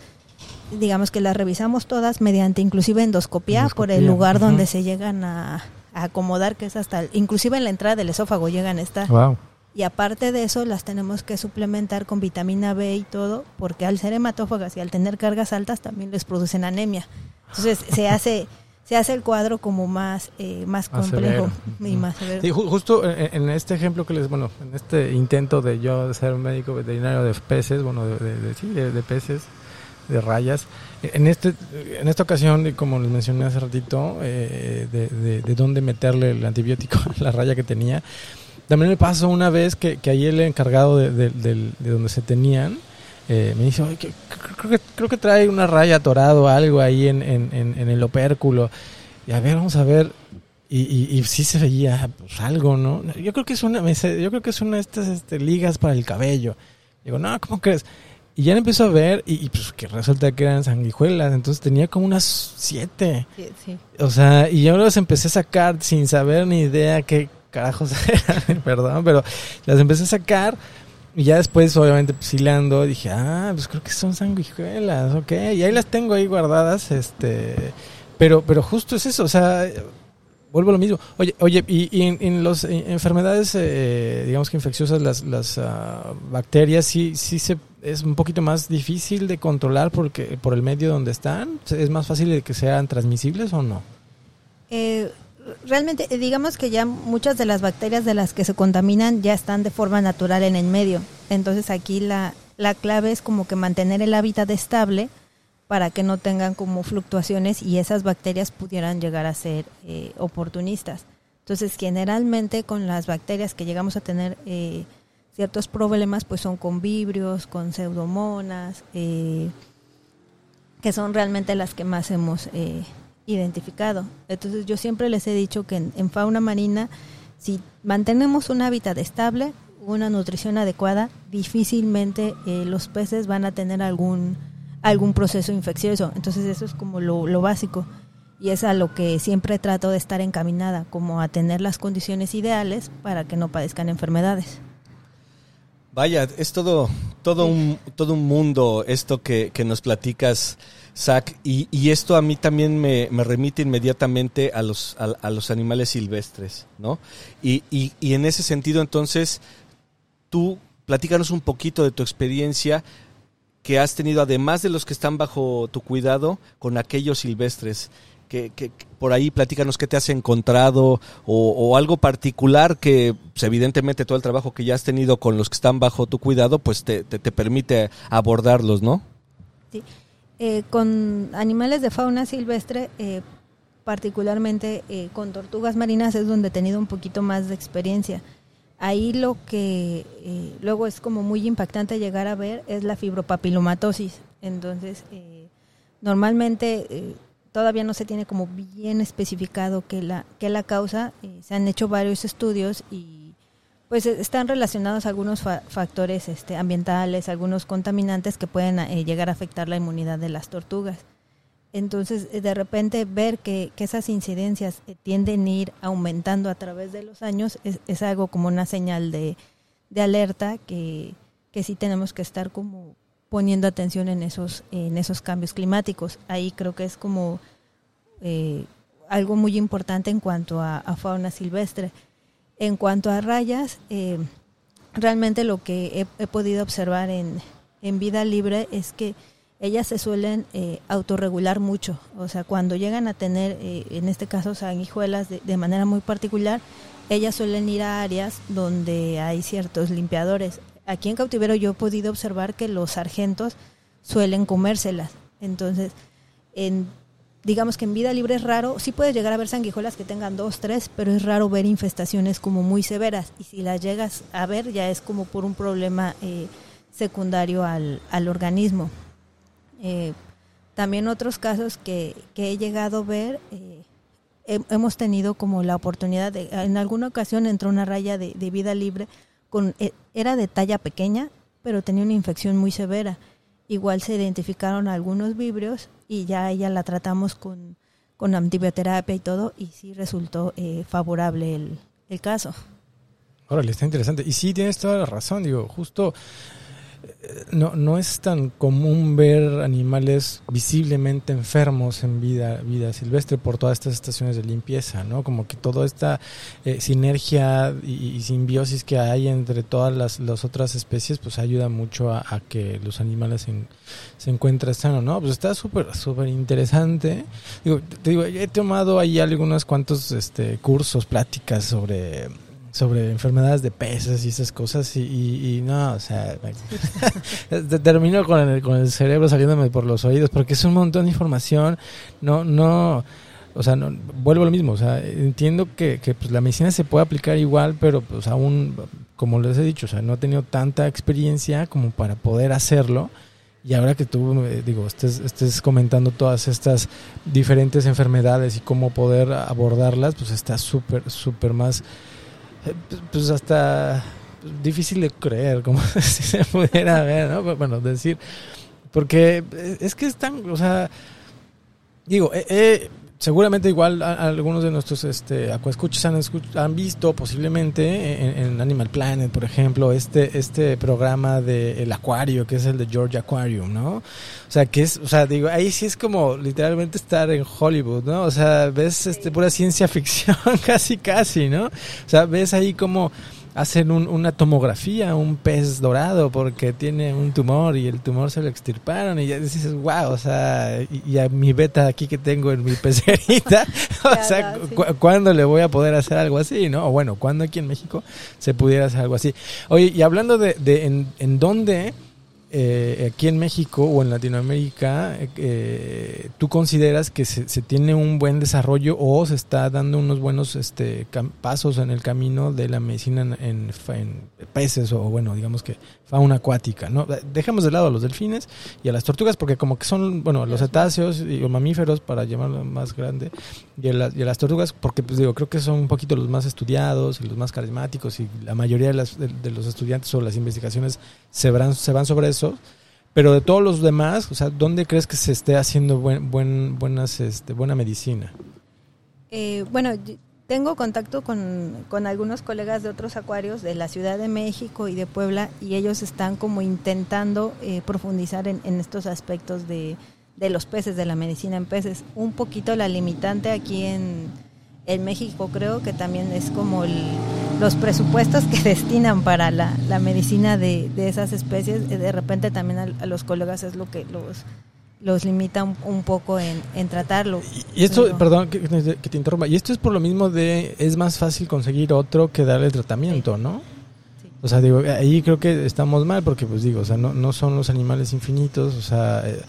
digamos que las revisamos todas mediante inclusive endoscopia, endoscopia. por el lugar uh -huh. donde se llegan a, a, acomodar, que es hasta, inclusive en la entrada del esófago llegan a estar. Wow. Y aparte de eso, las tenemos que suplementar con vitamina B y todo, porque al ser hematófagas y al tener cargas altas también les producen anemia. Entonces se hace se hace el cuadro como más eh, más complejo y más severo. Sí, justo en, en, este ejemplo que les, bueno, en este intento de yo ser un médico veterinario de peces, bueno, de, de, de sí, de, de peces, de rayas. En, este, en esta ocasión, como les mencioné hace ratito, eh, de, de, de, dónde meterle el antibiótico a la raya que tenía. También me pasó una vez que, que ahí el encargado de, de, de donde se tenían, eh, me dice, creo creo que, creo que trae una raya atorado algo ahí en, en, en, el opérculo. Y a ver, vamos a ver. Y, y, y sí se veía pues, algo, ¿no? Yo creo que es una, yo creo que es una de estas este, ligas para el cabello. Digo, no, ¿cómo crees? Y ya empezó a ver y, pues que resulta que eran sanguijuelas, entonces tenía como unas siete. Sí, sí. O sea, y yo las empecé a sacar sin saber ni idea qué carajos eran, perdón, pero las empecé a sacar y ya después, obviamente, pues, hilando, dije, ah, pues creo que son sanguijuelas, ok. Y ahí las tengo ahí guardadas, este... Pero, pero justo es eso, o sea, vuelvo a lo mismo. Oye, oye y, en, en las enfermedades, eh, digamos que infecciosas, las, las uh, bacterias sí, sí se, es un poquito más difícil de controlar porque por el medio donde están. ¿Es más fácil de que sean transmisibles o no? Eh, realmente, digamos que ya muchas de las bacterias de las que se contaminan ya están de forma natural en el medio. Entonces aquí la, la clave es como que mantener el hábitat estable para que no tengan como fluctuaciones y esas bacterias pudieran llegar a ser eh, oportunistas. Entonces, generalmente con las bacterias que llegamos a tener eh, ciertos problemas, pues son con vibrios, con pseudomonas, que son realmente las que más hemos identificado. Entonces yo siempre les he dicho que en, fauna marina, si mantenemos un hábitat estable, una nutrición adecuada, difícilmente eh, los peces van a tener algún, algún proceso infeccioso. Entonces eso es como lo, lo básico y es a lo que siempre trato de estar encaminada, como a tener las condiciones ideales para que no padezcan enfermedades. Vaya, es todo, todo, un, todo un mundo esto que, que nos platicas Zach, y, esto a mí también me, remite inmediatamente a los, a, los animales silvestres, ¿no? Y, y, en ese sentido, entonces, tú platícanos un poquito de tu experiencia que has tenido, además de los que están bajo tu cuidado, con aquellos silvestres. Que, por ahí platícanos qué te has encontrado o, algo particular que pues, evidentemente todo el trabajo que ya has tenido con los que están bajo tu cuidado pues te, te, te permite abordarlos, ¿no? Sí. Eh, con animales de fauna silvestre, eh, particularmente eh, con tortugas marinas, es donde he tenido un poquito más de experiencia. Ahí lo que luego es como muy impactante llegar a ver es la fibropapilomatosis. Entonces, normalmente todavía no se tiene como bien especificado qué la, qué la causa. se han hecho varios estudios y pues eh, están relacionados algunos factores este, ambientales, algunos contaminantes que pueden eh, llegar a afectar la inmunidad de las tortugas. Entonces, eh, de repente ver que, esas incidencias tienden a ir aumentando a través de los años es, algo como una señal de, alerta que, que, sí tenemos que estar como poniendo atención en esos, en esos cambios climáticos. Ahí creo que es como algo muy importante en cuanto a fauna silvestre en cuanto a rayas, eh, realmente lo que he, podido observar en, vida libre es que ellas se suelen eh, autorregular mucho. O sea, cuando llegan a tener, eh, en este caso, sanguijuelas de, manera muy particular, ellas suelen ir a áreas donde hay ciertos limpiadores. Aquí en cautiverio yo he podido observar que los sargentos suelen comérselas. Entonces, en digamos que en vida libre es raro, sí puedes llegar a ver sanguijuelas que tengan dos, tres, pero es raro ver infestaciones como muy severas. Y si las llegas a ver, ya es como por un problema eh, secundario al, organismo. Eh, también otros casos que, he llegado a ver, eh, hemos tenido como la oportunidad de, en alguna ocasión entró una raya de, vida libre, con, era de talla pequeña, pero tenía una infección muy severa. Igual se identificaron algunos vibrios y ya ella la tratamos con, con antibioterapia y todo y sí resultó eh, favorable el, el caso. Órale, está interesante. Y sí, tienes toda la razón, digo, justo no, no es tan común ver animales visiblemente enfermos en vida, vida silvestre por todas estas estaciones de limpieza, ¿no? Como que toda esta eh, sinergia y, simbiosis que hay entre todas las, las otras especies, pues ayuda mucho a, que los animales se encuentren sanos, ¿no? Pues está súper, súper interesante. Digo, te digo, he tomado ahí algunos cuantos este, cursos, pláticas sobre sobre enfermedades de peces y esas cosas y, no, o sea, termino con el, con el cerebro saliéndome por los oídos porque es un montón de información, no, no, o sea, no, vuelvo a lo mismo, o sea, entiendo que, pues, la medicina se puede aplicar igual, pero pues aún, como les he dicho, o sea, no he tenido tanta experiencia como para poder hacerlo Y ahora que tú, eh, digo, estés, estés comentando todas estas diferentes enfermedades y cómo poder abordarlas, pues está súper, súper más, pues, pues hasta difícil de creer, como si se pudiera ver, ¿no? Bueno, decir, porque es que están, o sea, digo, eh, seguramente igual algunos de nuestros este, acuascuchos han, han visto posiblemente en, Animal Planet, por ejemplo, este, este programa de El Acuario, que es el de George Aquarium, ¿no? O sea, que es, o sea, digo, ahí sí es como literalmente estar en Hollywood, ¿no? O sea, ves este, pura ciencia ficción, casi, casi, ¿no? O sea, ves ahí como hacen una tomografía un pez dorado porque tiene un tumor y el tumor se lo extirparon y ya dices, wow, o sea, y, a mi beta aquí que tengo en mi pecerita, o sea, ¿cuándo le voy a poder hacer algo así, no? O bueno, ¿cuándo aquí en México se pudiera hacer algo así? Oye, y hablando de, de en, en dónde eh, aquí en México o en Latinoamérica, eh, ¿tú consideras que se, tiene un buen desarrollo o se está dando unos buenos este, pasos en el camino de la medicina en, peces o, bueno, digamos que fauna acuática? ¿no? Dejemos de lado a los delfines y a las tortugas porque como que son, bueno, los cetáceos y los mamíferos, para llamarlo más grande, y a, las tortugas porque, pues digo, creo que son un poquito los más estudiados y los más carismáticos y la mayoría de, las, de los estudiantes o las investigaciones se van, se van sobre eso. Pero de todos los demás, o sea, ¿dónde crees que se esté haciendo buen, buen, buenas, este, buena medicina? Eh, bueno, tengo contacto con, con, algunos colegas de otros acuarios de la Ciudad de México y de Puebla y ellos están como intentando eh, profundizar en, en, estos aspectos de, de los peces, de la medicina en peces. Un poquito la limitante aquí en, en México creo que también es como los presupuestos que destinan para la, medicina de, esas especies, eh, de repente también a, los colegas es lo que los los limita un, poco en, tratarlo. Y esto, perdón que, te interrumpa, y esto es por lo mismo de, es más fácil conseguir otro que darle tratamiento, ¿no? O sea, digo, ahí creo que estamos mal porque, pues digo, o sea, no, no son los animales infinitos, o sea, eh,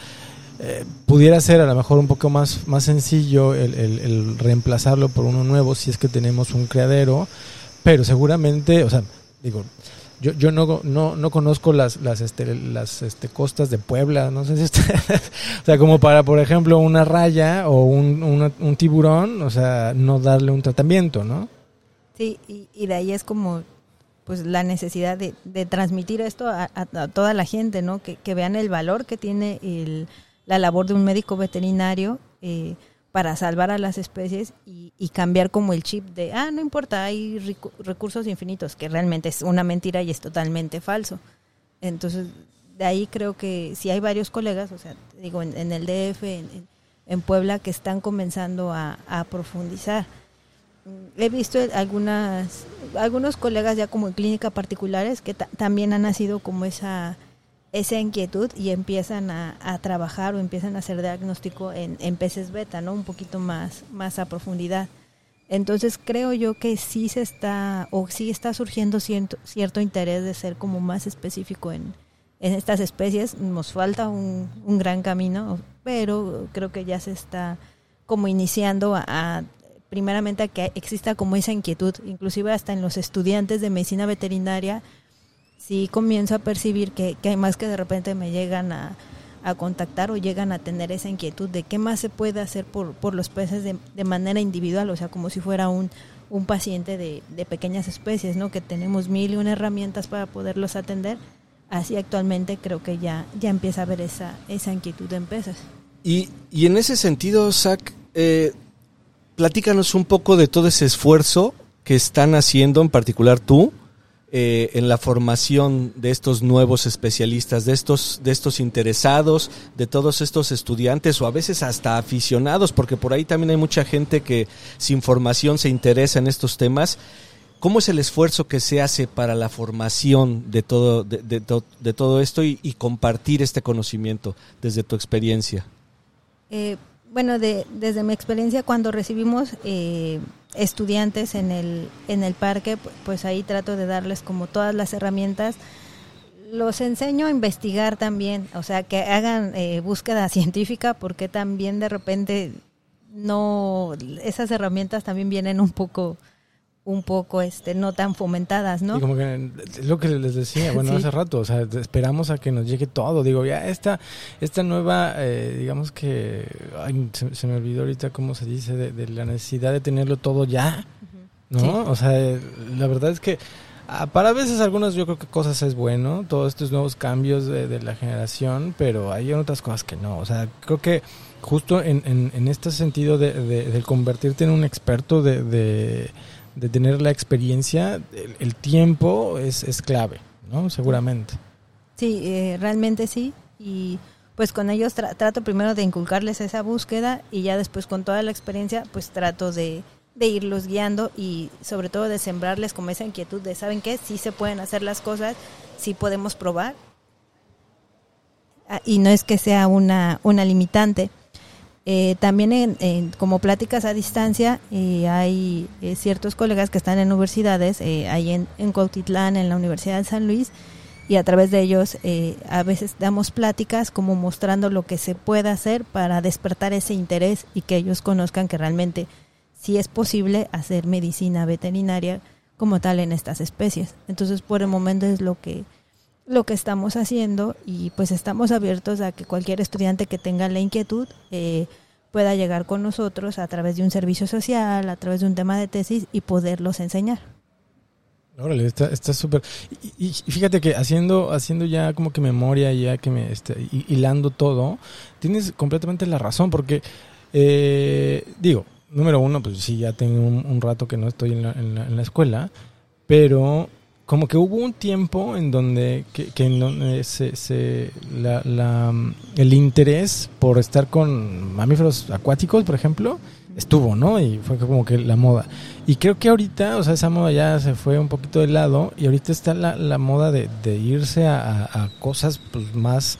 pudiera ser a lo mejor un poco más, más sencillo el, reemplazarlo por uno nuevo si es que tenemos un criadero, pero seguramente, o sea, digo, yo, yo no, no, no conozco las, las, este, las este, costas de Puebla, no sé si está, o sea, como para, por ejemplo, una raya o un, un tiburón, o sea, no darle un tratamiento, ¿no? Sí, y, de ahí es como pues la necesidad de, de transmitir esto a, a, toda la gente, ¿no? Que, que vean el valor que tiene el la labor de un médico veterinario eh, para salvar a las especies y, cambiar como el chip de, ah, no importa, hay recursos infinitos, que realmente es una mentira y es totalmente falso. Entonces, de ahí creo que si hay varios colegas, o sea, digo, en, el DF, en, Puebla, que están comenzando a, profundizar. He visto algunas, algunos colegas ya como en clínica particulares que también han nacido como esa esa inquietud y empiezan a, trabajar o empiezan a hacer diagnóstico en, en, peces beta, ¿no? Un poquito más, más a profundidad. Entonces creo yo que sí se está, o sí está surgiendo cierto, cierto interés de ser como más específico en, en estas especies. Nos falta un, un, gran camino, pero creo que ya se está como iniciando a, primeramente a que exista como esa inquietud, inclusive hasta en los estudiantes de medicina veterinaria, sí comienzo a percibir que, hay más que de repente me llegan a, contactar o llegan a tener esa inquietud de qué más se puede hacer por, por los peces de, de manera individual, o sea, como si fuera un, un paciente de, de, pequeñas especies, ¿no? Que tenemos mil y una herramientas para poderlos atender. Así actualmente creo que ya, ya empieza a haber esa, esa inquietud en peces. Y, y en ese sentido, Zach, eh, platícanos un poco de todo ese esfuerzo que están haciendo, en particular tú, eh, en la formación de estos nuevos especialistas, de estos, de estos interesados, de todos estos estudiantes o a veces hasta aficionados, porque por ahí también hay mucha gente que sin formación se interesa en estos temas. ¿Cómo es el esfuerzo que se hace para la formación de todo, de, de, todo esto y, compartir este conocimiento desde tu experiencia? Eh, bueno, de, desde mi experiencia, cuando recibimos eh, estudiantes en el, en el parque, pues ahí trato de darles como todas las herramientas. Los enseño a investigar también, o sea, que hagan eh, búsqueda científica, porque también de repente no, esas herramientas también vienen un poco un poco este no tan fomentadas, ¿no? Y como que es lo que les decía, bueno, hace rato, o sea, esperamos a que nos llegue todo. Digo, ya esta, esta nueva, eh, digamos que, ay, se, me olvidó ahorita cómo se dice, de, la necesidad de tenerlo todo ya, ¿no? O sea, la verdad es que ah, para veces algunas yo creo que cosas es bueno, todos estos nuevos cambios de, la generación, pero hay otras cosas que no. O sea, creo que justo en, en, este sentido de, de, convertirte en un experto de de tener la experiencia, el, tiempo es, es, clave, ¿no? Seguramente. Sí, eh, realmente sí. Y pues con ellos trato primero de inculcarles esa búsqueda y ya después con toda la experiencia pues trato de, de irlos guiando y sobre todo de sembrarles como esa inquietud de, ¿saben qué? Sí se pueden hacer las cosas, sí podemos probar. Ah, y no es que sea una, una limitante. Eh, también en, como pláticas a distancia eh, hay eh, ciertos colegas que están en universidades, ahí en, en Cuautitlán, en la Universidad de San Luis, y a través de ellos a veces damos pláticas como mostrando lo que se puede hacer para despertar ese interés y que ellos conozcan que realmente sí es posible hacer medicina veterinaria como tal en estas especies. Entonces por el momento es lo que lo que estamos haciendo y pues estamos abiertos a que cualquier estudiante que tenga la inquietud eh, pueda llegar con nosotros a través de un servicio social, a través de un tema de tesis y poderlos enseñar. Órale, está súper. y, fíjate que haciendo haciendo ya como que memoria, ya que me este, hilando todo, tienes completamente la razón, porque eh, digo, número uno, pues sí, ya tengo un, rato que no estoy en la, en la escuela, pero como que hubo un tiempo en donde que, eh, se, la, el interés por estar con mamíferos acuáticos, por ejemplo, estuvo, ¿no? Y fue como que la moda. Y creo que ahorita, o sea, esa moda ya se fue un poquito de lado y ahorita está la, la moda de, irse a, a, cosas pues, más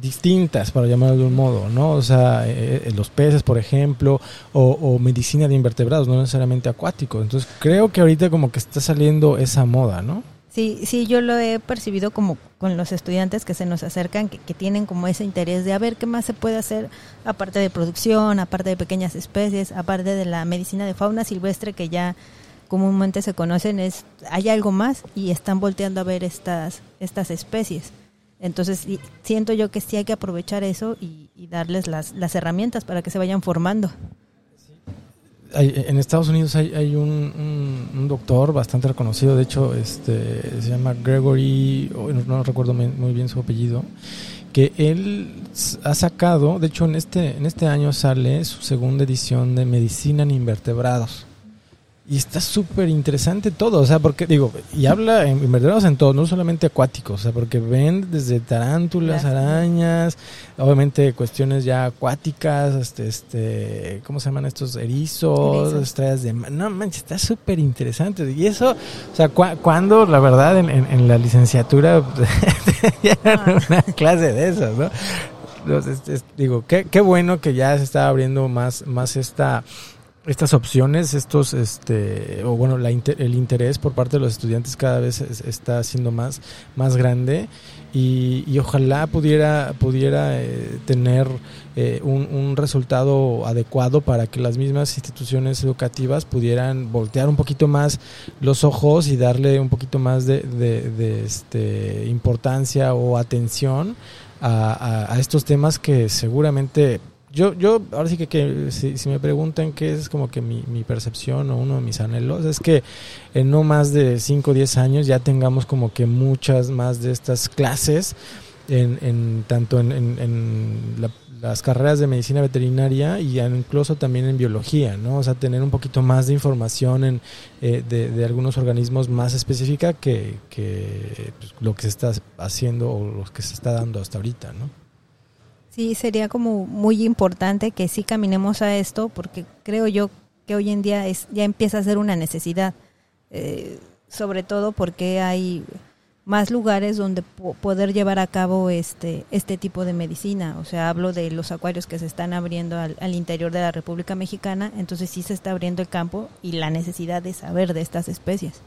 distintas, para llamarlo de un modo, ¿no? O sea, eh, eh, los peces, por ejemplo, o, medicina de invertebrados, no necesariamente acuáticos. Entonces, creo que ahorita como que está saliendo esa moda, ¿no? Sí, sí, yo lo he percibido como con los estudiantes que se nos acercan, que, tienen como ese interés de a ver qué más se puede hacer, aparte de producción, aparte de pequeñas especies, aparte de la medicina de fauna silvestre que ya comúnmente se conocen, es hay algo más y están volteando a ver estas, estas especies. Entonces siento yo que sí hay que aprovechar eso y, darles las, las, herramientas para que se vayan formando. En Estados Unidos hay, un, doctor bastante reconocido, de hecho este, se llama Gregory, no, recuerdo muy bien su apellido, que él ha sacado, de hecho en este, en este año sale su segunda edición de Medicina en Invertebrados. Y está súper interesante todo, o sea, porque digo, y habla en invertebrados en todo, no solamente acuáticos, o sea, porque ven desde tarántulas, arañas, obviamente cuestiones ya acuáticas, este, este, ¿cómo se llaman estos? Erizos, estrellas de no manches, está súper interesante. Y eso, o sea, cuando la verdad en, en, la licenciatura ah. una clase de esas, ¿no? Entonces, digo, qué, qué bueno que ya se está abriendo más, más esta estas opciones, estos, este, o bueno, el interés por parte de los estudiantes cada vez está siendo más, más grande y, ojalá pudiera, pudiera eh, tener eh, un, resultado adecuado para que las mismas instituciones educativas pudieran voltear un poquito más los ojos y darle un poquito más de, de, este, importancia o atención a, a, estos temas que seguramente yo, yo ahora sí que, si, me preguntan qué es como que mi, mi, percepción o uno de mis anhelos, es que en no más de 5 o 10 años ya tengamos como que muchas más de estas clases, en, en tanto en, en, las carreras de medicina veterinaria y incluso también en biología, ¿no? O sea, tener un poquito más de información en, eh, de, de, algunos organismos más específica que, que pues, lo que se está haciendo o lo que se está dando hasta ahorita, ¿no? Sí, sería como muy importante que sí caminemos a esto, porque creo yo que hoy en día es ya empieza a ser una necesidad, eh, sobre todo porque hay más lugares donde poder llevar a cabo este este tipo de medicina. O sea, hablo de los acuarios que se están abriendo al, al, interior de la República Mexicana, entonces sí se está abriendo el campo y la necesidad de saber de estas especies.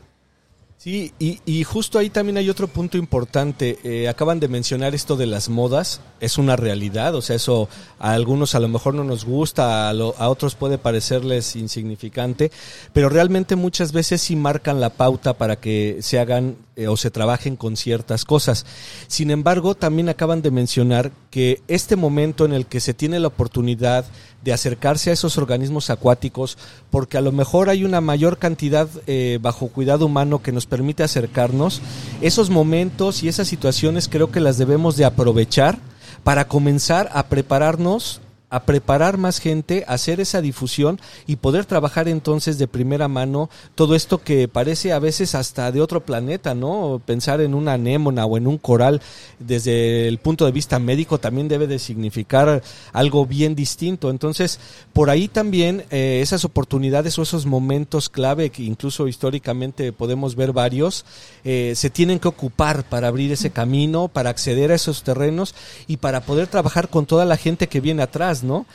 Sí, y, y, justo ahí también hay otro punto importante. Eh, acaban de mencionar esto de las modas. Es una realidad, o sea, eso a algunos a lo mejor no nos gusta, a, lo, a otros puede parecerles insignificante, pero realmente muchas veces sí marcan la pauta para que se hagan eh, o se trabajen con ciertas cosas. Sin embargo, también acaban de mencionar que este momento en el que se tiene la oportunidad de acercarse a esos organismos acuáticos, porque a lo mejor hay una mayor cantidad eh, bajo cuidado humano que nos permite acercarnos, esos momentos y esas situaciones creo que las debemos de aprovechar para comenzar a prepararnos a preparar más gente, hacer esa difusión y poder trabajar entonces de primera mano todo esto que parece a veces hasta de otro planeta, ¿no? Pensar en una anémona o en un coral desde el punto de vista médico también debe de significar algo bien distinto. Entonces, por ahí también eh, esas oportunidades o esos momentos clave que incluso históricamente podemos ver varios, eh, se tienen que ocupar para abrir ese camino, para acceder a esos terrenos y para poder trabajar con toda la gente que viene atrás, ¿no?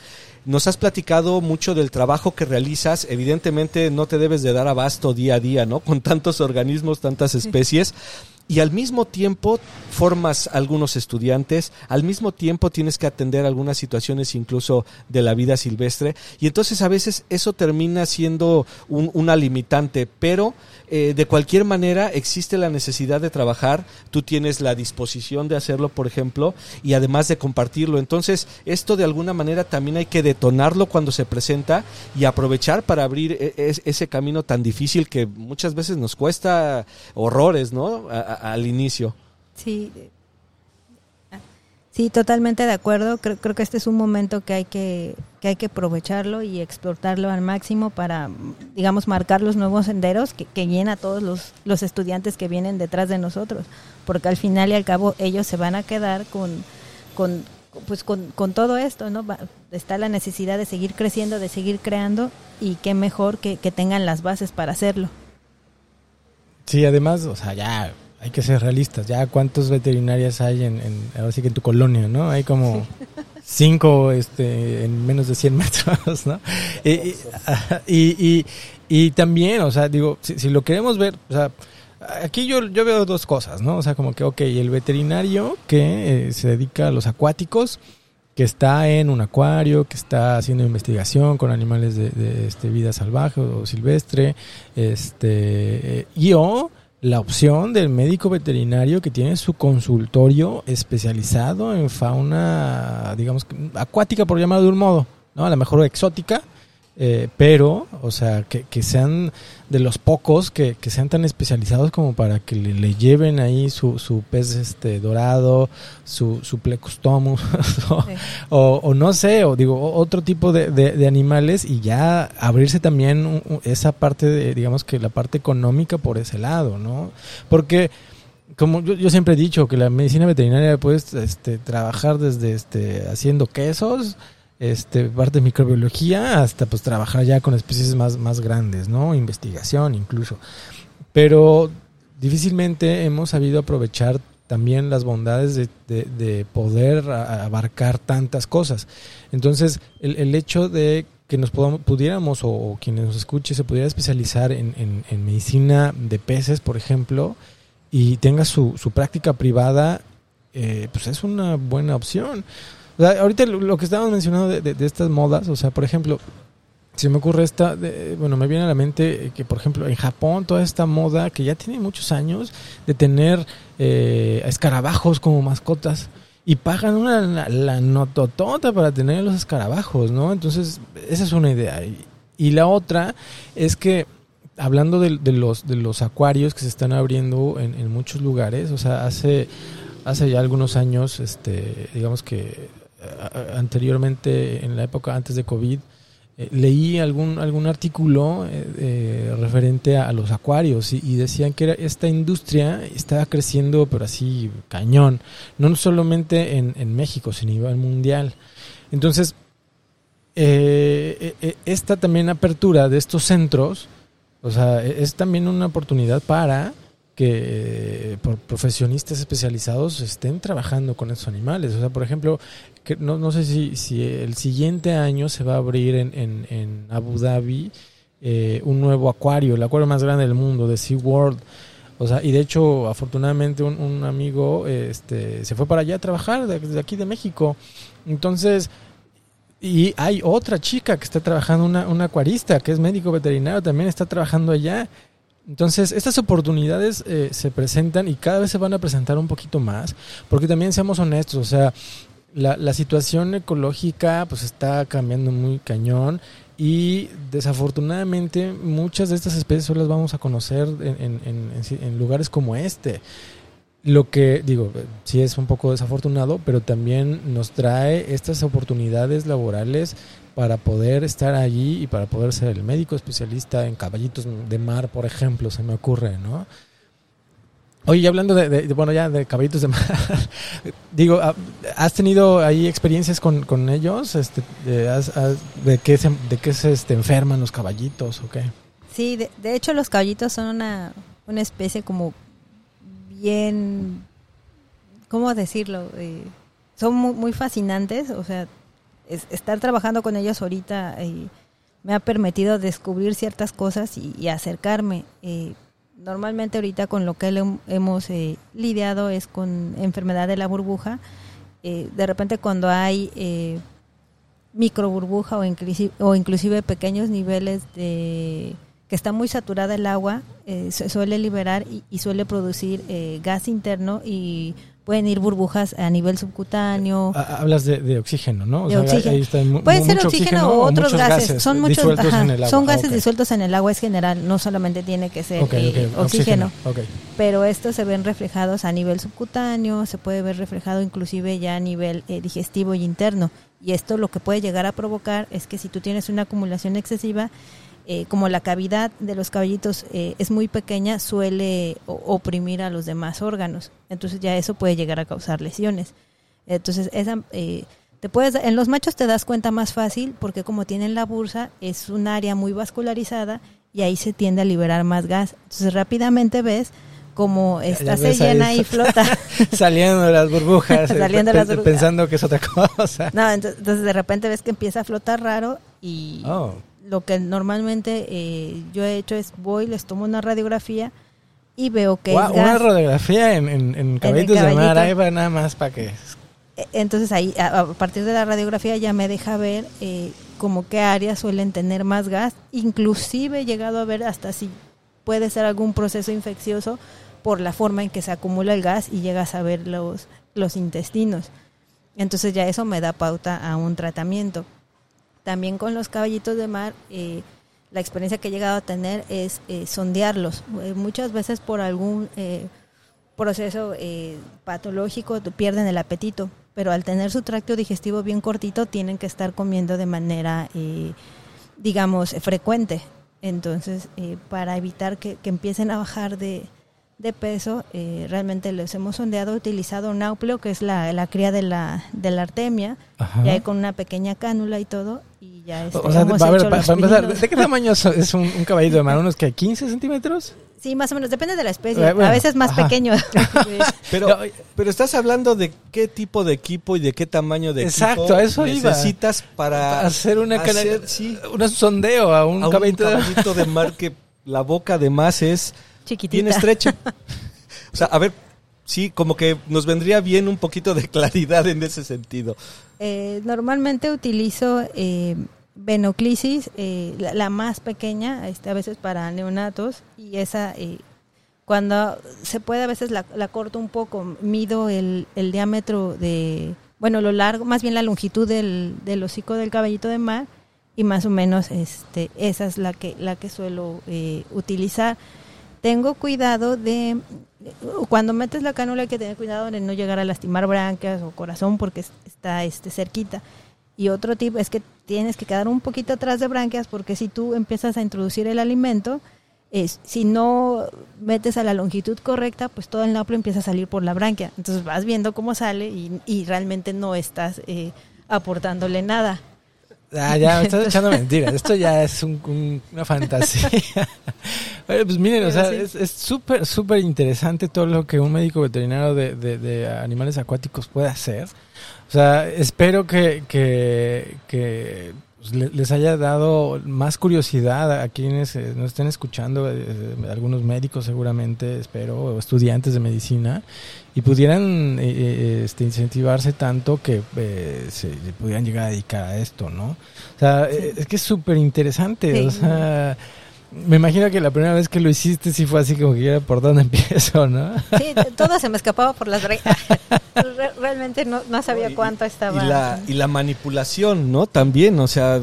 Nos has platicado mucho del trabajo que realizas. Evidentemente no te debes de dar abasto día a día, ¿no? Con tantos organismos, tantas especies y al mismo tiempo formas algunos estudiantes, al mismo tiempo tienes que atender algunas situaciones incluso de la vida silvestre y entonces a veces eso termina siendo un, una limitante, pero eh, de cualquier manera existe la necesidad de trabajar, tú tienes la disposición de hacerlo, por ejemplo, y además de compartirlo. Entonces esto de alguna manera también hay que detonarlo cuando se presenta y aprovechar para abrir e, ese camino tan difícil que muchas veces nos cuesta horrores, ¿no? al inicio. Sí, sí, totalmente de acuerdo. Creo, creo que este es un momento que hay que, que hay que aprovecharlo y explotarlo al máximo para, digamos, marcar los nuevos senderos que, que llena a todos los, los estudiantes que vienen detrás de nosotros, porque al final y al cabo ellos se van a quedar con, con pues con, con todo esto, ¿no? está la necesidad de seguir creciendo, de seguir creando y qué mejor que, que tengan las bases para hacerlo. Sí, además, o sea, ya hay que ser realistas. Ya cuántos veterinarias hay en, ahora sí que en tu colonia, ¿no? Hay como cinco este, en menos de 100 metros, ¿no? Y, y, también, o sea, digo, si, lo queremos ver, o sea, aquí yo, yo veo dos cosas, ¿no? O sea, como que, ok, el veterinario que eh, se dedica a los acuáticos, que está en un acuario, que está haciendo investigación con animales de, de este, vida salvaje o silvestre, este, eh, y o la opción del médico veterinario que tiene su consultorio especializado en fauna, digamos, acuática por llamarlo de un modo, ¿no? A lo mejor exótica, eh, pero, o sea, que, que, sean de los pocos que, que, sean tan especializados como para que le, lleven ahí su, su, pez este dorado, su, su plecustomus, o, o, no sé, o digo, otro tipo de, de, animales y ya abrirse también esa parte, de, digamos que la parte económica por ese lado, ¿no? Porque como yo, yo, siempre he dicho que la medicina veterinaria puedes este, trabajar desde este, haciendo quesos, este, parte de microbiología hasta pues trabajar ya con especies más, más grandes, ¿no? Investigación incluso. Pero difícilmente hemos sabido aprovechar también las bondades de, de, poder abarcar tantas cosas. Entonces, el, el hecho de que nos podamos, pudiéramos, o, quienes nos escuche, se pudiera especializar en, en, en, medicina de peces, por ejemplo, y tenga su, su práctica privada, eh, pues es una buena opción ahorita lo que estábamos mencionando de, estas modas, o sea, por ejemplo, si me ocurre esta, bueno, me viene a la mente que, por ejemplo, en Japón toda esta moda que ya tiene muchos años de tener eh, escarabajos como mascotas y pagan una la, nototota para tener los escarabajos, ¿no? Entonces, esa es una idea. Y, la otra es que hablando de, los de los acuarios que se están abriendo en, en muchos lugares, o sea, hace hace ya algunos años, este, digamos que anteriormente, en la época antes de COVID, eh, leí algún, algún artículo eh, eh, referente a, los acuarios y, decían que esta industria estaba creciendo, pero así cañón, no solamente en, en México, sino a mundial. Entonces, esta también apertura de estos centros, o sea, e, es también una oportunidad para que por profesionistas especializados estén trabajando con estos animales. O sea, por ejemplo, no, no sé si, si el siguiente año se va a abrir en, en, en Abu Dhabi eh, un nuevo acuario, el acuario más grande del mundo, de SeaWorld. O sea, y de hecho, afortunadamente un, un amigo este, se fue para allá a trabajar desde aquí de México. Entonces, y hay otra chica que está trabajando, una, una acuarista, que es médico veterinario, también está trabajando allá. Entonces, estas oportunidades eh, se presentan y cada vez se van a presentar un poquito más, porque también seamos honestos, o sea, la, la situación ecológica pues está cambiando muy cañón y desafortunadamente muchas de estas especies solo las vamos a conocer en, en- en- lugares como este. Lo que digo, sí es un poco desafortunado, pero también nos trae estas oportunidades laborales para poder estar allí y para poder ser el médico especialista en caballitos de mar, por ejemplo, se me ocurre, ¿no? Oye, y hablando de, bueno, ya de caballitos de mar, digo, ah, ¿has tenido ahí experiencias con, con ellos? Este, de, has- has- ¿De qué se, de qué se este, enferman los caballitos o qué? Sí, de, hecho los caballitos son una, una especie como bien, ¿cómo decirlo? Eh, son muy, fascinantes, o sea, es- estar trabajando con ellos ahorita eh, me ha permitido descubrir ciertas cosas y, y acercarme. Eh, normalmente ahorita con lo que le- hemos eh, lidiado es con enfermedad de la burbuja. Eh, de repente cuando hay eh, micro o inclusive, o inclusive pequeños niveles de que está muy saturada el agua, eh, suele liberar y, y suele producir eh, gas interno y pueden ir burbujas a nivel subcutáneo. Ah, Hablas de, de oxígeno, ¿no? O De sea, oxígeno. ahí está Puede ser oxígeno, o otros gases. Son muchos, disueltos ajá, en el agua. son gases disueltos en el agua, es general, no solamente tiene que ser Ok, eh, oxígeno, pero estos se ven reflejados a nivel subcutáneo, se puede ver reflejado inclusive ya a nivel eh, digestivo y interno. Y esto lo que puede llegar a provocar es que si tú tienes una acumulación excesiva, eh, como la cavidad de los caballitos eh, es muy pequeña, suele oprimir a los demás órganos. Entonces ya eso puede llegar a causar lesiones. Entonces esa, eh, te puedes, en los machos te das cuenta más fácil porque como tienen la bursa es un área muy vascularizada y ahí se tiende a liberar más gas. Entonces rápidamente ves como esta se llena y flota. Saliendo de las burbujas. Saliendo de las burbujas. Pensando que es otra cosa. No, entonces, entonces de repente ves que empieza a flotar raro y Oh. Lo que normalmente eh, yo he hecho es voy, les tomo una radiografía y veo que es una radiografía en, en, en caballitos de mar. Ahí va nada más para que. Eh, Entonces ahí, a, a partir de la radiografía ya me deja ver eh, como qué áreas suelen tener más gas. Inclusive he llegado a ver hasta si puede ser algún proceso infeccioso por la forma en que se acumula el gas y llegas a ver los, los intestinos. Entonces ya eso me da pauta a un tratamiento. También con los caballitos de mar, eh, la experiencia que he llegado a tener es eh, sondearlos. Eh, muchas veces por algún eh, proceso eh, patológico pierden el apetito, pero al tener su tracto digestivo bien cortito tienen que estar comiendo de manera, digamos, frecuente. Entonces, para evitar que, que empiecen a bajar de, de peso, eh, realmente les hemos sondeado, utilizado náupleo, que es la, la cría de la, de la artemia, Ajá. y ahí con una pequeña cánula y todo, y ya este, O sea, hemos a ver, hecho para, los para empezar. ¿de qué tamaño es un, un caballito de mar? ¿Unos que 15 centímetros? Sí, más o menos, depende de la especie, Eh, bueno, a veces más ajá. pequeño. Pero, pero estás hablando de qué tipo de equipo y de qué tamaño de Exacto, equipo eso iba. necesitas para hacer una hacer, sí, un sondeo a un a un caballito de mar. caballito de mar que la boca además es Chiquitita. bien estrecha. O sea, a ver, sí, como que nos vendría bien un poquito de claridad en ese sentido. Eh, normalmente utilizo eh, venoclisis, eh, la, la más pequeña, este, a veces para neonatos, y esa, eh, cuando se puede, a veces la, la corto un poco, mido el, el diámetro de, bueno, lo largo, más bien la longitud del, del hocico del caballito de mar, y más o menos este, esa es la que, la que suelo eh, utilizar. Tengo cuidado de, cuando metes la cánula hay que tener cuidado de no llegar a lastimar branquias o corazón porque es- está este, cerquita. Y otro tip es que tienes que quedar un poquito atrás de branquias porque si tú empiezas a introducir el alimento, si no metes a la longitud correcta, pues todo el naplo empieza a salir por la branquia. Entonces vas viendo cómo sale y, y realmente no estás eh, aportándole nada. Ah, ya, me estás echando mentiras. Esto ya es un- un- una fantasía. Oye, pues miren, o sea, es súper, súper interesante todo lo que un médico veterinario de, de- de animales acuáticos puede hacer. O sea, espero que, que, que pues, les haya dado más curiosidad a quienes eh, nos estén escuchando, eh, algunos médicos seguramente, espero, o estudiantes de medicina, y pudieran este, incentivarse tanto que se pudieran llegar a dedicar a esto, ¿no? O sea, es que es súper interesante, o sea me imagino que la primera vez que lo hiciste sí fue así como que era por dónde empiezo, ¿no? Sí, todo se me escapaba por las Realmente no, no sabía cuánto estaba. Y la, y la manipulación, ¿no? También, o sea,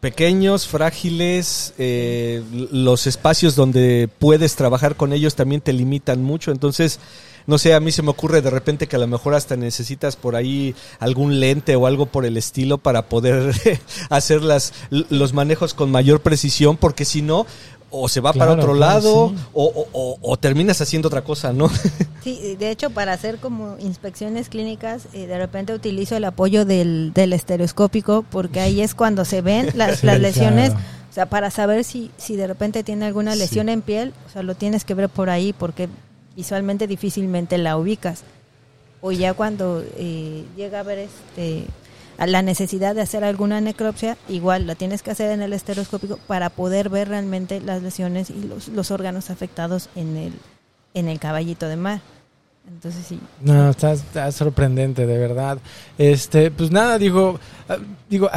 pequeños, frágiles, eh, los espacios donde puedes trabajar con ellos también te limitan mucho, entonces no sé, a mí se me ocurre de repente que a lo mejor hasta necesitas por ahí algún lente o algo por el estilo para poder hacer las, los manejos con mayor precisión, porque si no, o se va para otro lado o, o, terminas haciendo otra cosa, ¿no? Sí, de hecho, para hacer como inspecciones clínicas, eh, de repente utilizo el apoyo del, del estereoscópico porque ahí es cuando se ven las, las lesiones. O sea, para saber si, si de repente tiene alguna lesión en piel, o sea, lo tienes que ver por ahí porque visualmente difícilmente la ubicas. O ya cuando eh, llega a ver este, a la necesidad de hacer alguna necropsia, igual la tienes que hacer en el estereoscópico para poder ver realmente las lesiones y los, los órganos afectados en el, en el caballito de mar. Entonces sí. No, está, sorprendente, de verdad. Este, pues nada, digo, ah, digo,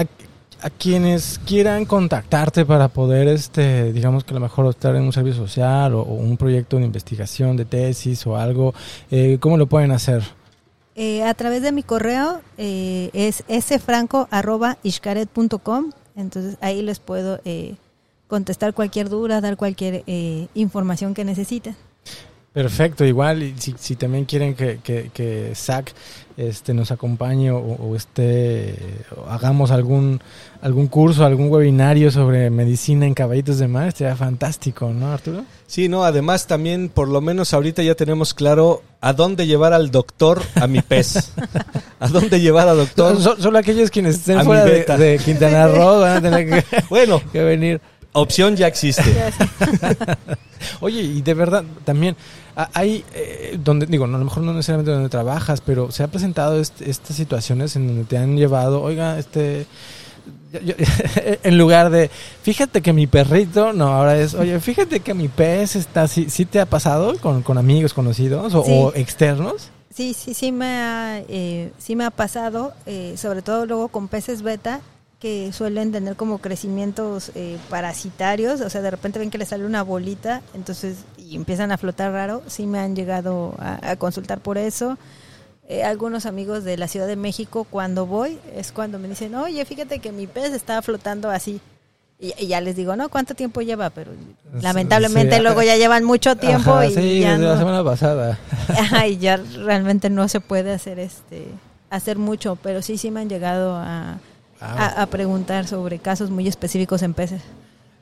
a quienes quieran contactarte para poder, este, digamos que a lo mejor estar en un servicio social o, un proyecto de investigación, de tesis o algo, eh, ¿cómo lo pueden hacer? Eh, a través de mi correo eh, es sfranco.ishkaret.com, entonces ahí les puedo eh, contestar cualquier duda, dar cualquier información que necesiten. Perfecto, igual si, si también quieren que, que, que Zach este, nos acompañe o, este, hagamos algún, algún curso, algún webinario sobre medicina en caballitos de mar, estaría fantástico, ¿no, Arturo? Sí, no, además también por lo menos ahorita ya tenemos claro a dónde llevar al doctor a mi pez. ¿A dónde llevar al doctor? Solo, aquellos quienes estén fuera de, Quintana Roo van a tener que, bueno, que venir. Opción ya existe. Oye, y de verdad, también hay, eh, donde digo, a lo mejor no necesariamente donde trabajas, pero se ha presentado estas situaciones en donde te han llevado, oiga, este, en lugar de, fíjate que mi perrito, no, ahora es, oye, fíjate que mi pez está, ¿sí, sí te ha pasado con, con amigos conocidos o, externos? Sí, sí, sí me ha, eh, sí me ha pasado, eh, sobre todo luego con peces beta, que suelen tener como crecimientos eh, parasitarios, o sea, de repente ven que les sale una bolita, entonces y empiezan a flotar raro, sí me han llegado a, consultar por eso. Eh, algunos amigos de la Ciudad de México, cuando voy, es cuando me dicen, oye, fíjate que mi pez está flotando así. Y, ya les digo, ¿no? ¿Cuánto tiempo lleva? Pero lamentablemente luego ya llevan mucho tiempo y sí, ya la semana pasada. y ya realmente no se puede hacer este hacer mucho, pero sí, sí me han llegado a, a, preguntar sobre casos muy específicos en peces.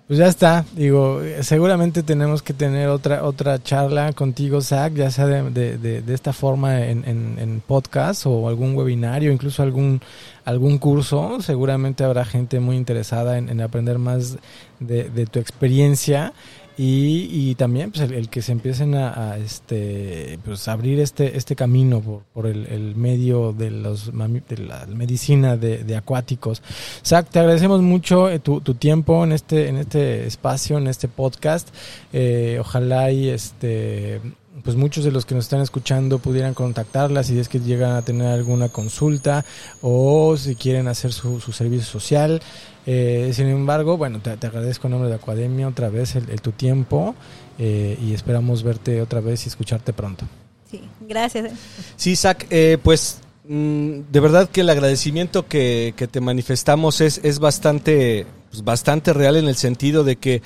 Pues ya está, digo, seguramente tenemos que tener otra otra charla contigo, Zach, ya sea de, de, esta forma en, en, podcast o algún webinario, incluso algún algún curso. Seguramente habrá gente muy interesada en, en aprender más de, tu experiencia y, y también pues el, que se empiecen a, este pues abrir este este camino por, por el, el, medio de los de la medicina de, acuáticos Zach te agradecemos mucho eh, tu, tu, tiempo en este en este espacio en este podcast eh, ojalá y este pues muchos de los que nos están escuchando pudieran contactarla si es que llegan a tener alguna consulta o si quieren hacer su, su servicio social. Eh, sin embargo, bueno, te, agradezco en nombre de Academia otra vez el, tu tiempo eh, y esperamos verte otra vez y escucharte pronto. Sí, gracias. Sí, Zach, eh, pues mm, de verdad que el agradecimiento que, que te manifestamos es, es bastante, pues, bastante real en el sentido de que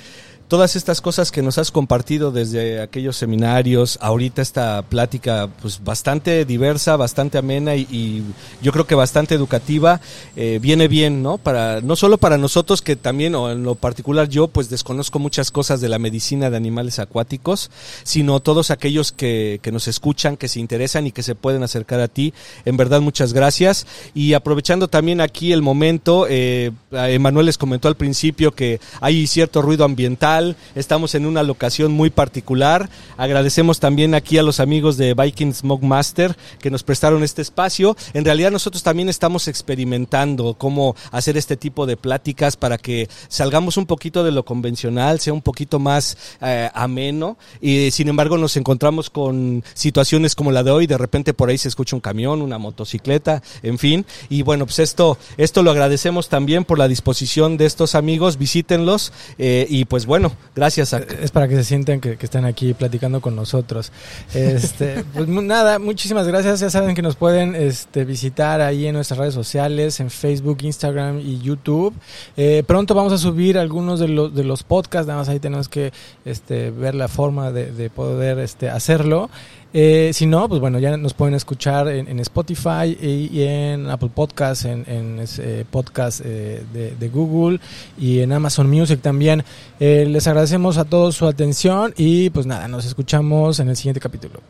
todas estas cosas que nos has compartido desde aquellos seminarios, ahorita esta plática pues bastante diversa, bastante amena y, yo creo que bastante educativa, eh, viene bien, ¿no? Para, no solo para nosotros que también, o en lo particular yo, pues desconozco muchas cosas de la medicina de animales acuáticos, sino todos aquellos que, que nos escuchan, que se interesan y que se pueden acercar a ti. En verdad, muchas gracias. Y aprovechando también aquí el momento, eh, Emanuel les comentó al principio que hay cierto ruido ambiental, estamos en una locación muy particular. Agradecemos también aquí a los amigos de Viking Smoke Master que nos prestaron este espacio. En realidad nosotros también estamos experimentando cómo hacer este tipo de pláticas para que salgamos un poquito de lo convencional, sea un poquito más eh, ameno. Y sin embargo nos encontramos con situaciones como la de hoy, de repente por ahí se escucha un camión, una motocicleta, en fin, y bueno, pues esto, esto lo agradecemos también por la disposición de estos amigos, visítenlos eh, y pues bueno, gracias. A... Es para que se sientan que, están aquí platicando con nosotros. Este, pues nada, muchísimas gracias, ya saben que nos pueden este, visitar ahí en nuestras redes sociales, en Facebook, Instagram y YouTube. Eh, pronto vamos a subir algunos de los, de los podcasts, nada más ahí tenemos que este, ver la forma de, de poder este, hacerlo. Eh, si no, pues bueno, ya nos pueden escuchar en, Spotify y, en Apple Podcasts, en, en eh, podcast eh, de, Google y en Amazon Music también. les agradecemos a todos su atención y pues nada, nos escuchamos en el siguiente capítulo.